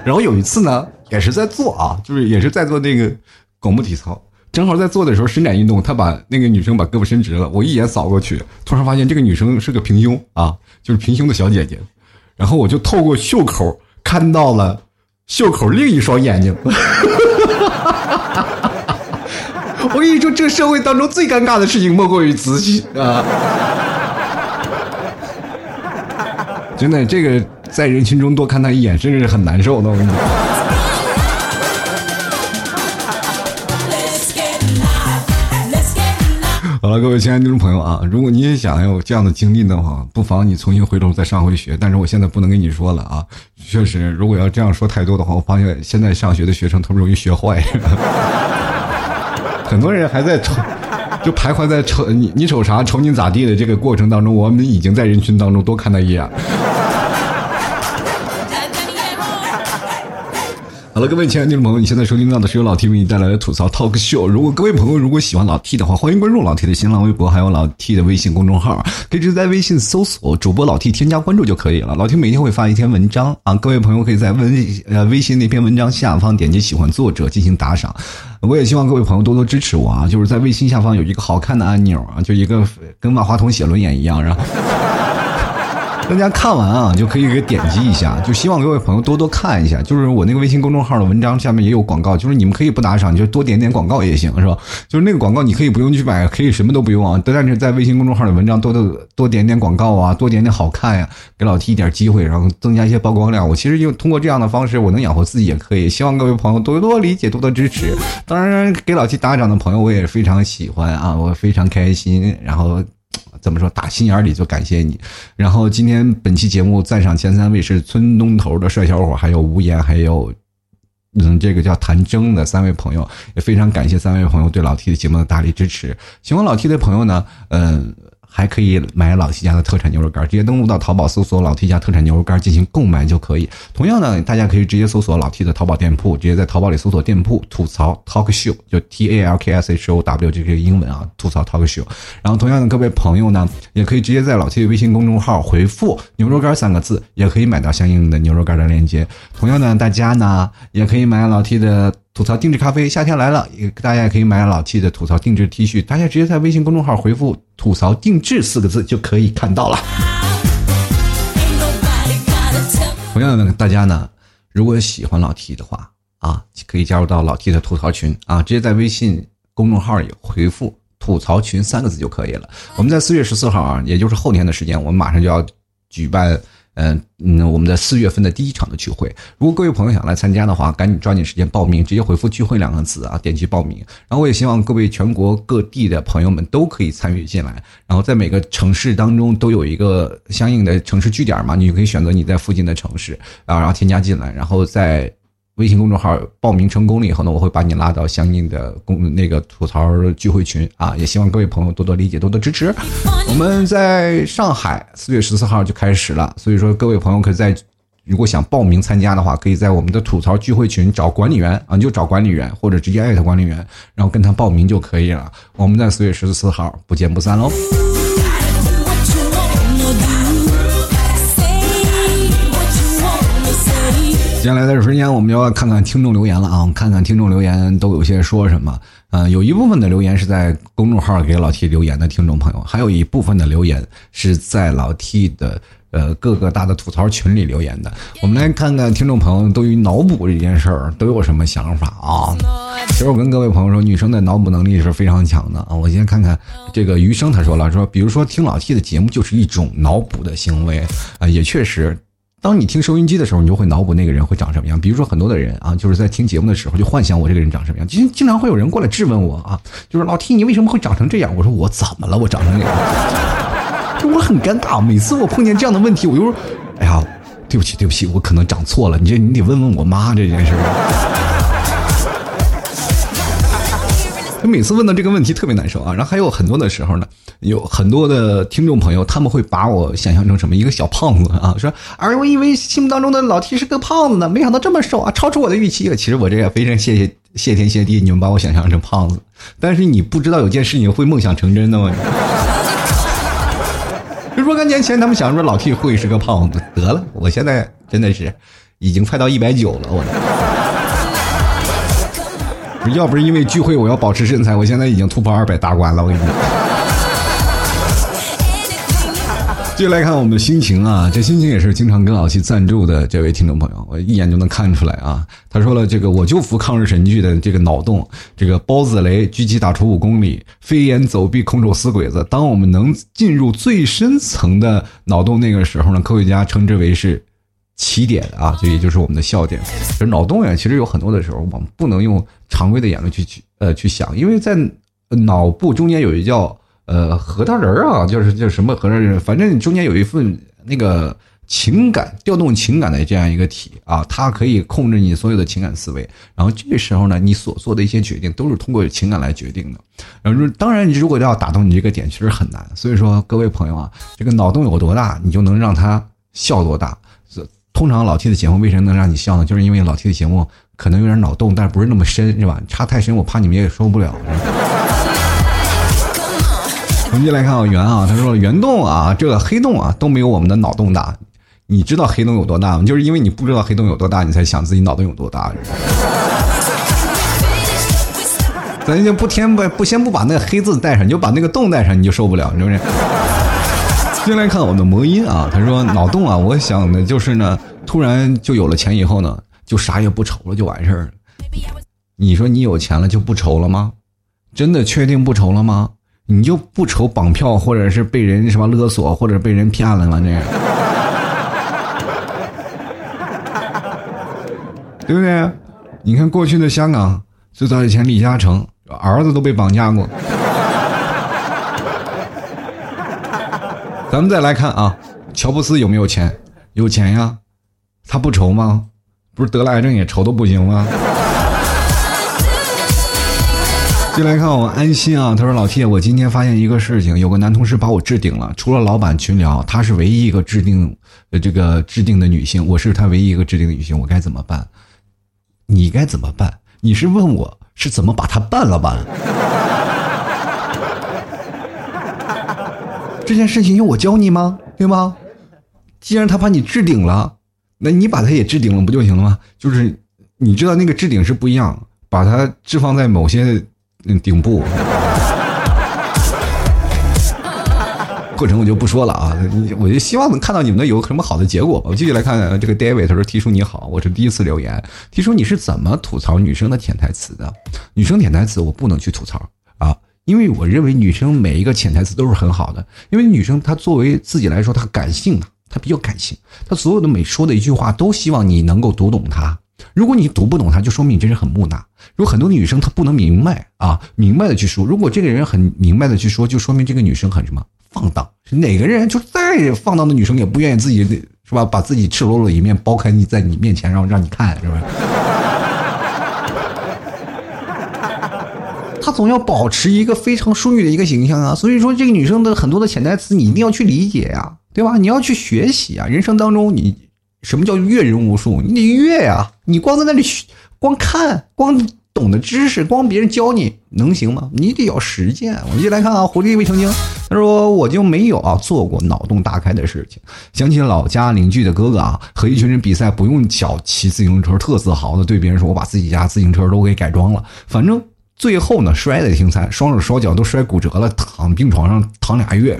然后有一次呢，也是在做啊，就是也是在做那个广播体操，正好在做的时候伸展运动，他把那个女生把胳膊伸直了，我一眼扫过去，突然发现这个女生是个平胸啊，就是平胸的小姐姐，然后我就透过袖口看到了。袖口另一双眼睛，(laughs) 我跟你说，这社会当中最尴尬的事情莫过于此啊！真的，这个在人群中多看他一眼，真是很难受的。我跟你讲。好了，各位亲爱的听众朋友啊，如果你也想有这样的经历的话，不妨你重新回头再上回学。但是我现在不能跟你说了啊，确实，如果要这样说太多的话，我发现现在上学的学生特别容易学坏，(laughs) 很多人还在瞅，就徘徊在瞅你你瞅啥瞅你咋地的这个过程当中，我们已经在人群当中多看他一眼。好了，各位亲爱的听众朋友，你现在收听到的是由老 T 为你带来的吐槽 Talk Show。如果各位朋友如果喜欢老 T 的话，欢迎关注老 T 的新浪微博，还有老 T 的微信公众号，可以直接在微信搜索主播老 T 添加关注就可以了。老 T 每天会发一篇文章啊，各位朋友可以在微呃微信那篇文章下方点击喜欢作者进行打赏。我也希望各位朋友多多支持我啊，就是在微信下方有一个好看的按钮啊，就一个跟万花筒写轮眼一样，然后。(laughs) 大家看完啊，就可以给点击一下，就希望各位朋友多多看一下。就是我那个微信公众号的文章下面也有广告，就是你们可以不打赏，就多点点广告也行，是吧？就是那个广告你可以不用去买，可以什么都不用啊。但是在微信公众号的文章多多多点点广告啊，多点点好看呀，给老 T 一点机会，然后增加一些曝光量。我其实用通过这样的方式，我能养活自己也可以。希望各位朋友多多理解，多多支持。当然，给老 T 打赏的朋友我也非常喜欢啊，我非常开心。然后。怎么说？打心眼里就感谢你。然后今天本期节目赞赏前三位是村东头的帅小伙，还有无言，还有嗯，这个叫谭征的三位朋友，也非常感谢三位朋友对老 T 的节目的大力支持。喜欢老 T 的朋友呢，嗯。还可以买老 T 家的特产牛肉干，直接登录到淘宝搜索“老 T 家特产牛肉干”进行购买就可以。同样呢，大家可以直接搜索老 T 的淘宝店铺，直接在淘宝里搜索店铺“吐槽 Talk Show”，就 T A L K S H O W 这个英文啊，吐槽 Talk Show。然后同样的，各位朋友呢，也可以直接在老 T 的微信公众号回复“牛肉干”三个字，也可以买到相应的牛肉干的链接。同样呢，大家呢也可以买老 T 的。吐槽定制咖啡，夏天来了，也大家也可以买老 T 的吐槽定制 T 恤，大家直接在微信公众号回复“吐槽定制”四个字就可以看到了。同样的，大家呢，如果喜欢老 T 的话啊，可以加入到老 T 的吐槽群啊，直接在微信公众号里回复“吐槽群”三个字就可以了。我们在四月十四号啊，也就是后天的时间，我们马上就要举办。嗯嗯，我们的四月份的第一场的聚会，如果各位朋友想来参加的话，赶紧抓紧时间报名，直接回复“聚会”两个字啊，点击报名。然后我也希望各位全国各地的朋友们都可以参与进来，然后在每个城市当中都有一个相应的城市据点嘛，你就可以选择你在附近的城市啊，然后添加进来，然后再。微信公众号报名成功了以后呢，我会把你拉到相应的公那个吐槽聚会群啊，也希望各位朋友多多理解，多多支持。我们在上海四月十四号就开始了，所以说各位朋友可以在如果想报名参加的话，可以在我们的吐槽聚会群找管理员啊，你就找管理员或者直接艾特管理员，然后跟他报名就可以了。我们在四月十四号不见不散喽。接下来的时间，我们要看看听众留言了啊！看看听众留言都有些说什么。嗯，有一部分的留言是在公众号给老 T 留言的听众朋友，还有一部分的留言是在老 T 的呃各个大的吐槽群里留言的。我们来看看听众朋友对于脑补这件事儿都有什么想法啊？其实我跟各位朋友说，女生的脑补能力是非常强的啊！我先看看这个余生，他说了说，比如说听老 T 的节目就是一种脑补的行为啊，也确实。当你听收音机的时候，你就会脑补那个人会长什么样。比如说，很多的人啊，就是在听节目的时候就幻想我这个人长什么样。经经常会有人过来质问我啊，就是老 T，你为什么会长成这样？我说我怎么了？我长成这样，就我很尴尬。每次我碰见这样的问题，我就说，哎呀，对不起，对不起，我可能长错了。你这你得问问我妈这件事。他每次问到这个问题特别难受啊，然后还有很多的时候呢，有很多的听众朋友他们会把我想象成什么一个小胖子啊，说，而我以为心目当中的老 T 是个胖子呢，没想到这么瘦啊，超出我的预期了。其实我这个非常谢谢谢天谢地，你们把我想象成胖子，但是你不知道有件事情会梦想成真的吗？(laughs) 若干年前，他们想说老 T 会是个胖子，得了，我现在真的是已经快到一百九了，我。要不是因为聚会，我要保持身材，我现在已经突破二百大关了，我跟你讲。(laughs) 继续来看我们的心情啊，这心情也是经常跟老七赞助的这位听众朋友，我一眼就能看出来啊。他说了，这个我就服抗日神剧的这个脑洞，这个包子雷狙击打出五公里，飞檐走壁空手死鬼子。当我们能进入最深层的脑洞那个时候呢，科学家称之为是起点啊，这也就是我们的笑点。这脑洞呀，其实有很多的时候，我们不能用常规的眼光去去呃去想，因为在脑部中间有一叫。呃，核桃仁儿啊，就是叫什么核桃仁，反正中间有一份那个情感调动情感的这样一个体啊，它可以控制你所有的情感思维。然后这时候呢，你所做的一些决定都是通过情感来决定的。然后当然，你如果要打动你这个点，其实很难。所以说，各位朋友啊，这个脑洞有多大，你就能让他笑多大。通常老 T 的节目为什么能让你笑呢？就是因为老 T 的节目可能有点脑洞，但是不是那么深，是吧？插太深，我怕你们也受不了。我们就来看啊，圆啊，他说圆洞啊，这个黑洞啊都没有我们的脑洞大。你知道黑洞有多大吗？就是因为你不知道黑洞有多大，你才想自己脑洞有多大。咱就不添不不先不把那个黑字带上，你就把那个洞带上，你就受不了，是不是？先来看我们的魔音啊，(laughs) 他说脑洞啊，我想的就是呢，突然就有了钱以后呢，就啥也不愁了，就完事儿了。你说你有钱了就不愁了吗？真的确定不愁了吗？你就不愁绑票，或者是被人什么勒索，或者被人骗了吗？这样，(laughs) 对不对？你看过去的香港，最早以前李嘉诚儿子都被绑架过。咱们再来看啊，乔布斯有没有钱？有钱呀，他不愁吗？不是得了癌症也愁的不行吗？进来看我安心啊！他说：“老 T，我今天发现一个事情，有个男同事把我置顶了。除了老板群聊，他是唯一一个置顶，呃，这个置顶的女性，我是他唯一一个置顶的女性，我该怎么办？你该怎么办？你是问我是怎么把他办了吧？这件事情用我教你吗？对吗？既然他把你置顶了，那你把他也置顶了不就行了吗？就是你知道那个置顶是不一样，把它置放在某些。”嗯，顶部。(laughs) 过程我就不说了啊，我就希望能看到你们的有什么好的结果吧。我继续来看这个 David，他说：“提出你好，我是第一次留言。提出你是怎么吐槽女生的潜台词的？女生潜台词我不能去吐槽，因为我认为女生每一个潜台词都是很好的。因为女生她作为自己来说，她感性啊，她比较感性，她所有的每说的一句话都希望你能够读懂她。如果你读不懂她，就说明你真是很木讷。”有很多女生她不能明白啊，明白的去说。如果这个人很明白的去说，就说明这个女生很什么放荡。哪个人就再放荡的女生也不愿意自己是吧，把自己赤裸裸一面剥开你在你面前，然后让你看，是不她总要保持一个非常淑女的一个形象啊。所以说，这个女生的很多的潜台词，你一定要去理解呀，对吧？你要去学习啊。人生当中，你什么叫阅人无数？你得阅呀。你光在那里光看，光。懂的知识，光别人教你能行吗？你得要实践。我们一起来看啊，狐狸未成精，他说我就没有啊做过脑洞大开的事情。想起老家邻居的哥哥啊，和一群人比赛不用脚骑自行车，特自豪的对别人说：“我把自己家自行车都给改装了。”反正最后呢，摔的挺惨，双手双脚都摔骨折了，躺病床上躺俩月。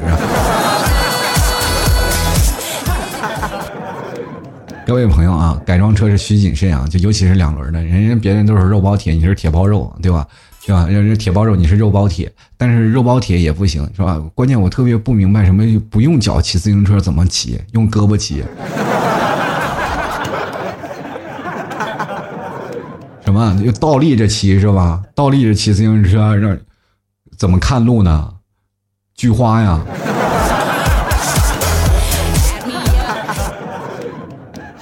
各位朋友啊，改装车是需谨慎啊，就尤其是两轮的，人家别人都是肉包铁，你是铁包肉，对吧？对吧？人家铁包肉，你是肉包铁，但是肉包铁也不行，是吧？关键我特别不明白，什么不用脚骑自行车怎么骑？用胳膊骑？么？就倒立着骑是吧？倒立着骑自行车，让怎么看路呢？菊花呀！(laughs)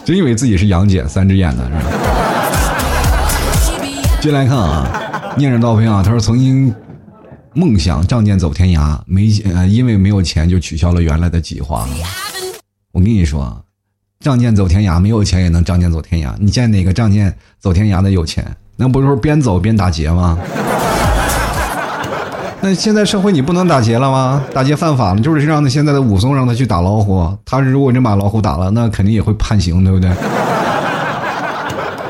真以为自己是杨戬三只眼呢，是吧？进来看啊，念着刀片啊，他说曾经梦想仗剑走天涯，没呃因为没有钱就取消了原来的计划。我跟你说啊，仗剑走天涯，没有钱也能仗剑走天涯。你见哪个仗剑走天涯的有钱？那不就是边走边打劫吗？(laughs) 那现在社会你不能打劫了吗？打劫犯法了，就是让他现在的武松让他去打老虎，他如果真把老虎打了，那肯定也会判刑，对不对？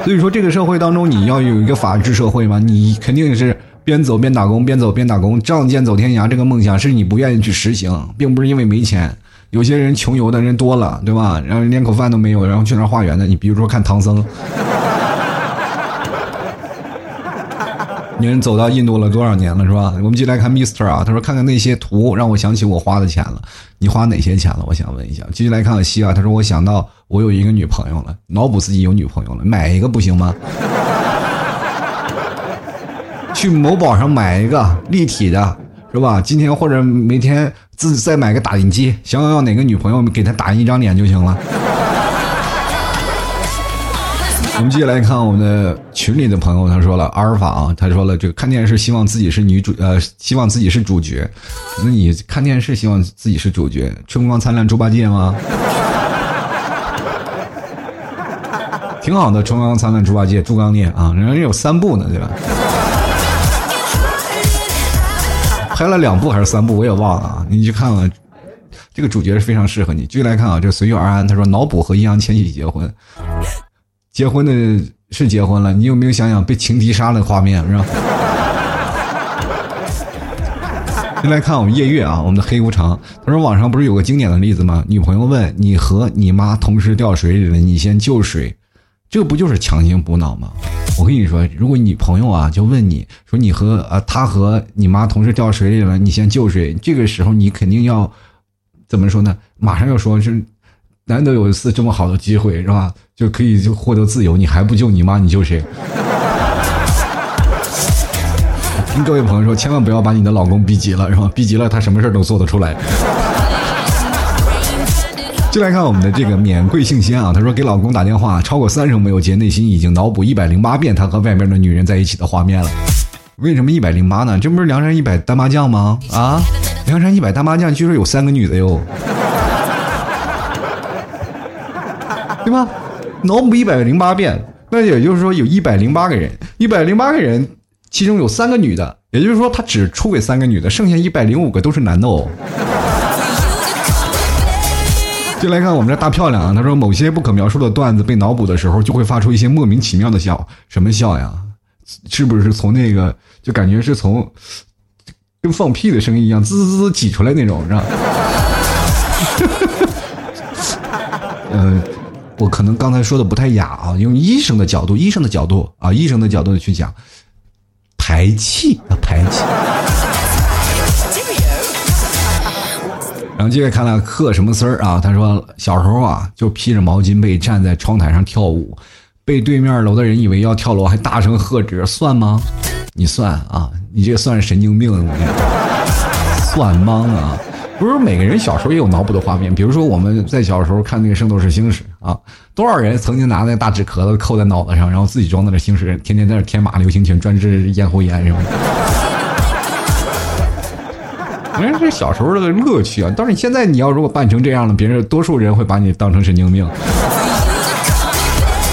所以说，这个社会当中你要有一个法治社会嘛，你肯定是边走边打工，边走边打工，仗剑走天涯。这个梦想是你不愿意去实行，并不是因为没钱。有些人穷游的人多了，对吧？然后连口饭都没有，然后去那化缘的。你比如说看唐僧。你们走到印度了多少年了，是吧？我们继续来看 Mister 啊，他说看看那些图，让我想起我花的钱了。你花哪些钱了？我想问一下。继续来看看西啊，他说我想到我有一个女朋友了，脑补自己有女朋友了，买一个不行吗？去某宝上买一个立体的，是吧？今天或者明天自己再买个打印机，想要哪个女朋友给他打印一张脸就行了。(laughs) 我们继续来看我们的群里的朋友，他说了阿尔法啊，他说了这个看电视希望自己是女主，呃，希望自己是主角。那你看电视希望自己是主角？春光灿烂猪八戒吗？(laughs) 挺好的，春光灿烂猪八戒，猪刚鬣啊，人家有三部呢，对吧？拍了两部还是三部，我也忘了啊。你去看看，这个主角是非常适合你。继续来看啊，这随遇而安，他说脑补和易烊千玺结婚。结婚的是结婚了，你有没有想想被情敌杀的画面是吧？(laughs) 先来看我们夜月啊，我们的黑无常，他说网上不是有个经典的例子吗？女朋友问你和你妈同时掉水里了，你先救谁？这不就是强行补脑吗？我跟你说，如果你朋友啊就问你说你和啊他和你妈同时掉水里了，你先救谁？这个时候你肯定要怎么说呢？马上要说是。难得有一次这么好的机会，是吧？就可以就获得自由，你还不救你妈，你救谁？(laughs) 跟各位朋友说，千万不要把你的老公逼急了，是吧？逼急了，他什么事都做得出来。就来看我们的这个免贵姓仙啊，他说给老公打电话超过三声没有接，内心已经脑补一百零八遍他和外面的女人在一起的画面了。为什么一百零八呢？这不是梁山一百单麻将吗？啊，梁山一百单麻将据说有三个女的哟。(laughs) 对吧？脑补一百零八遍，那也就是说有一百零八个人，一百零八个人，其中有三个女的，也就是说他只出给三个女的，剩下一百零五个都是男的哦。(laughs) 就来看我们这大漂亮啊，他说某些不可描述的段子被脑补的时候，就会发出一些莫名其妙的笑，什么笑呀？是不是从那个就感觉是从跟放屁的声音一样，滋滋滋挤出来那种，是吧？嗯。我可能刚才说的不太雅啊，用医生的角度，医生的角度啊，医生的角度去讲排气啊，排气。然后接着看了贺什么丝儿啊，他说小时候啊就披着毛巾被站在窗台上跳舞，被对面楼的人以为要跳楼，还大声喝止，算吗？你算啊，你这算是神经病，我跟你讲算吗啊？不是每个人小时候也有脑补的画面，比如说我们在小时候看那个《圣斗士星矢》啊，多少人曾经拿那个大纸壳子扣在脑袋上，然后自己装在那星矢，天天在那天马流星拳，专治咽喉炎什么的。人是小时候的乐趣啊。但是你现在你要如果扮成这样了，别人多数人会把你当成神经病。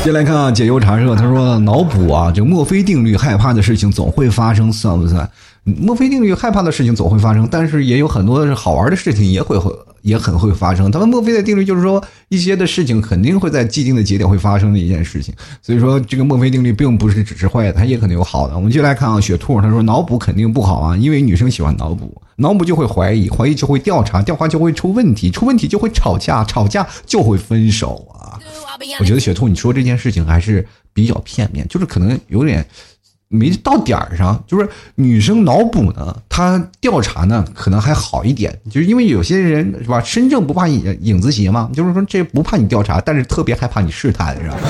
接来看啊，解忧茶社，他说脑补啊，就墨菲定律，害怕的事情总会发生，算不算？墨菲定律，害怕的事情总会发生，但是也有很多是好玩的事情也会会也很会发生。他们墨菲的定律就是说，一些的事情肯定会在既定的节点会发生的一件事情。所以说，这个墨菲定律并不是只是坏的，它也可能有好的。我们就来看啊，雪兔他说脑补肯定不好啊，因为女生喜欢脑补，脑补就会怀疑，怀疑就会调查，调查就会出问题，出问题就会吵架，吵架就会分手啊。我觉得雪兔你说这件事情还是比较片面，就是可能有点。没到点儿上，就是女生脑补呢，她调查呢可能还好一点，就是因为有些人是吧，身正不怕影影子斜嘛，就是说这不怕你调查，但是特别害怕你试探，是吧？(laughs)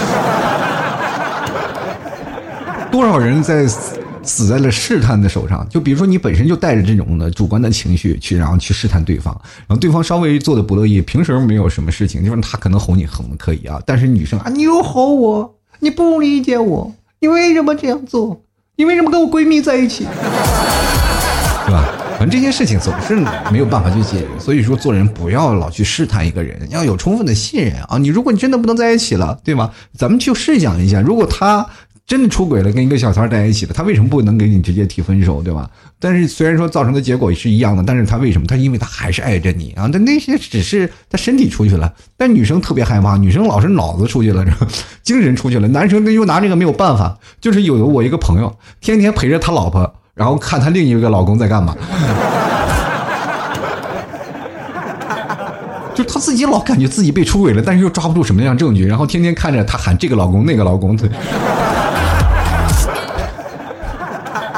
多少人在死在了试探的手上？就比如说你本身就带着这种的主观的情绪去，然后去试探对方，然后对方稍微做的不乐意，平时没有什么事情，就是他可能哄你哄的可以啊，但是女生啊，你又吼我，你不理解我，你为什么这样做？你为什么跟我闺蜜在一起？对吧？反正这些事情总是没有办法去解决，所以说做人不要老去试探一个人，要有充分的信任啊！你如果你真的不能在一起了，对吗？咱们去试想一下，如果他真的出轨了，跟一个小三在一起了，他为什么不能给你直接提分手，对吧？但是虽然说造成的结果是一样的，但是他为什么？他因为他还是爱着你啊！但那些只是他身体出去了，但女生特别害怕，女生老是脑子出去了，精神出去了，男生又拿这个没有办法。就是有我一个朋友，天天陪着他老婆，然后看他另一个老公在干嘛。就他自己老感觉自己被出轨了，但是又抓不住什么样证据，然后天天看着他喊这个老公那个老公。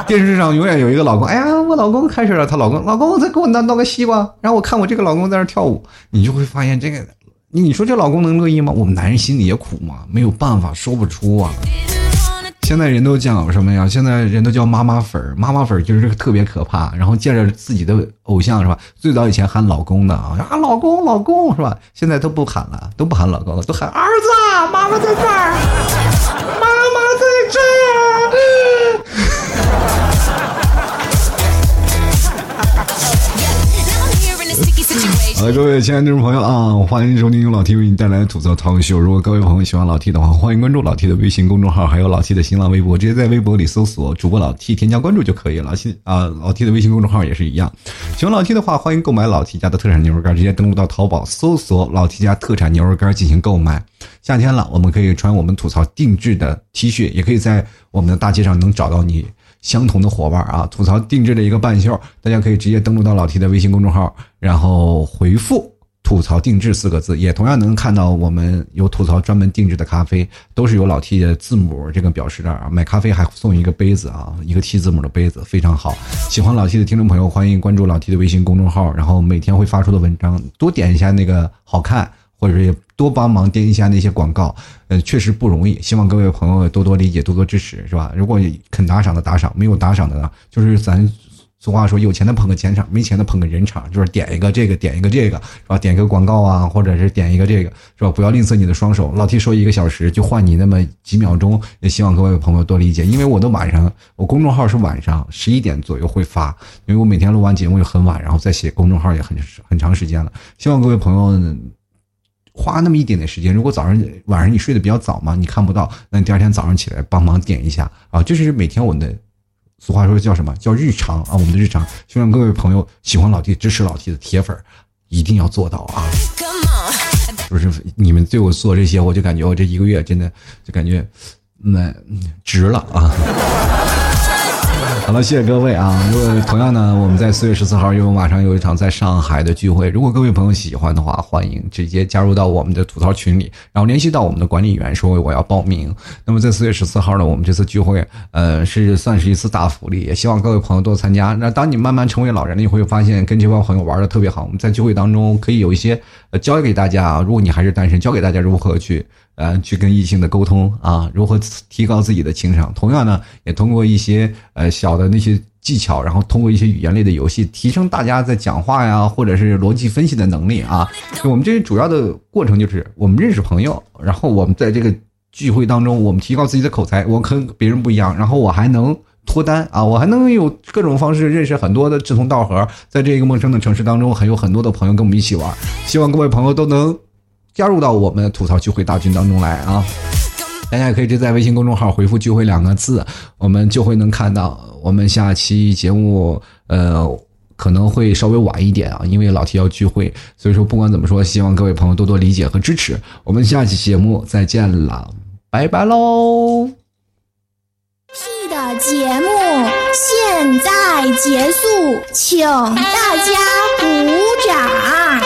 电视上永远有一个老公，哎呀，我老公开始了，她老公，老公再给我拿个西瓜，然后我看我这个老公在那跳舞，你就会发现这个，你说这老公能乐意吗？我们男人心里也苦嘛，(laughs) 没有办法说不出啊。现在人都讲什么呀？现在人都叫妈妈粉妈妈粉就是这个特别可怕。然后见着自己的偶像是吧？最早以前喊老公的啊，啊老公老公是吧？现在都不喊了，都不喊老公了，都喊儿子，妈妈在这儿，好的，各位亲爱的听众朋友啊，欢迎收听由老 T 为你带来的吐槽涛秀。如果各位朋友喜欢老 T 的话，欢迎关注老 T 的微信公众号，还有老 T 的新浪微博，直接在微博里搜索主播老 T，添加关注就可以了。新啊，老 T 的微信公众号也是一样。喜欢老 T 的话，欢迎购买老 T 家的特产牛肉干，直接登录到淘宝搜索老 T 家特产牛肉干进行购买。夏天了，我们可以穿我们吐槽定制的 T 恤，也可以在我们的大街上能找到你。相同的伙伴啊，吐槽定制的一个半袖，大家可以直接登录到老 T 的微信公众号，然后回复“吐槽定制”四个字，也同样能看到我们有吐槽专门定制的咖啡，都是有老 T 的字母这个表示的啊。买咖啡还送一个杯子啊，一个 T 字母的杯子，非常好。喜欢老 T 的听众朋友，欢迎关注老 T 的微信公众号，然后每天会发出的文章，多点一下那个好看。或者是多帮忙点一下那些广告，呃，确实不容易。希望各位朋友多多理解，多多支持，是吧？如果肯打赏的打赏，没有打赏的呢，就是咱俗话说，有钱的捧个钱场，没钱的捧个人场，就是点一个这个，点一个这个，是吧？点一个广告啊，或者是点一个这个，是吧？不要吝啬你的双手。老 T 说一个小时就换你那么几秒钟，也希望各位朋友多理解，因为我的晚上，我公众号是晚上十一点左右会发，因为我每天录完节目就很晚，然后再写公众号也很很长时间了。希望各位朋友。花那么一点点时间，如果早上晚上你睡得比较早嘛，你看不到，那你第二天早上起来帮忙点一下啊，这是每天我们的，俗话说叫什么叫日常啊，我们的日常，希望各位朋友喜欢老 T、支持老 T 的铁粉一定要做到啊！(laughs) 不是你们对我做这些，我就感觉我这一个月真的就感觉那值了啊！好了，谢谢各位啊！如果同样呢，我们在四月十四号又马上有一场在上海的聚会。如果各位朋友喜欢的话，欢迎直接加入到我们的吐槽群里，然后联系到我们的管理员说我要报名。那么在四月十四号呢，我们这次聚会，呃，是算是一次大福利，也希望各位朋友多参加。那当你慢慢成为老人了，你会发现跟这帮朋友玩的特别好。我们在聚会当中可以有一些呃教给大家啊，如果你还是单身，教给大家如何去。呃，去跟异性的沟通啊，如何提高自己的情商？同样呢，也通过一些呃小的那些技巧，然后通过一些语言类的游戏，提升大家在讲话呀，或者是逻辑分析的能力啊。我们这主要的过程就是，我们认识朋友，然后我们在这个聚会当中，我们提高自己的口才，我跟别人不一样，然后我还能脱单啊，我还能有各种方式认识很多的志同道合，在这个陌生的城市当中，还有很多的朋友跟我们一起玩。希望各位朋友都能。加入到我们的吐槽聚会大军当中来啊！大家也可以直接在微信公众号回复“聚会”两个字，我们就会能看到我们下期节目。呃，可能会稍微晚一点啊，因为老提要聚会，所以说不管怎么说，希望各位朋友多多理解和支持。我们下期节目再见了，拜拜喽！T 的节目现在结束，请大家鼓掌。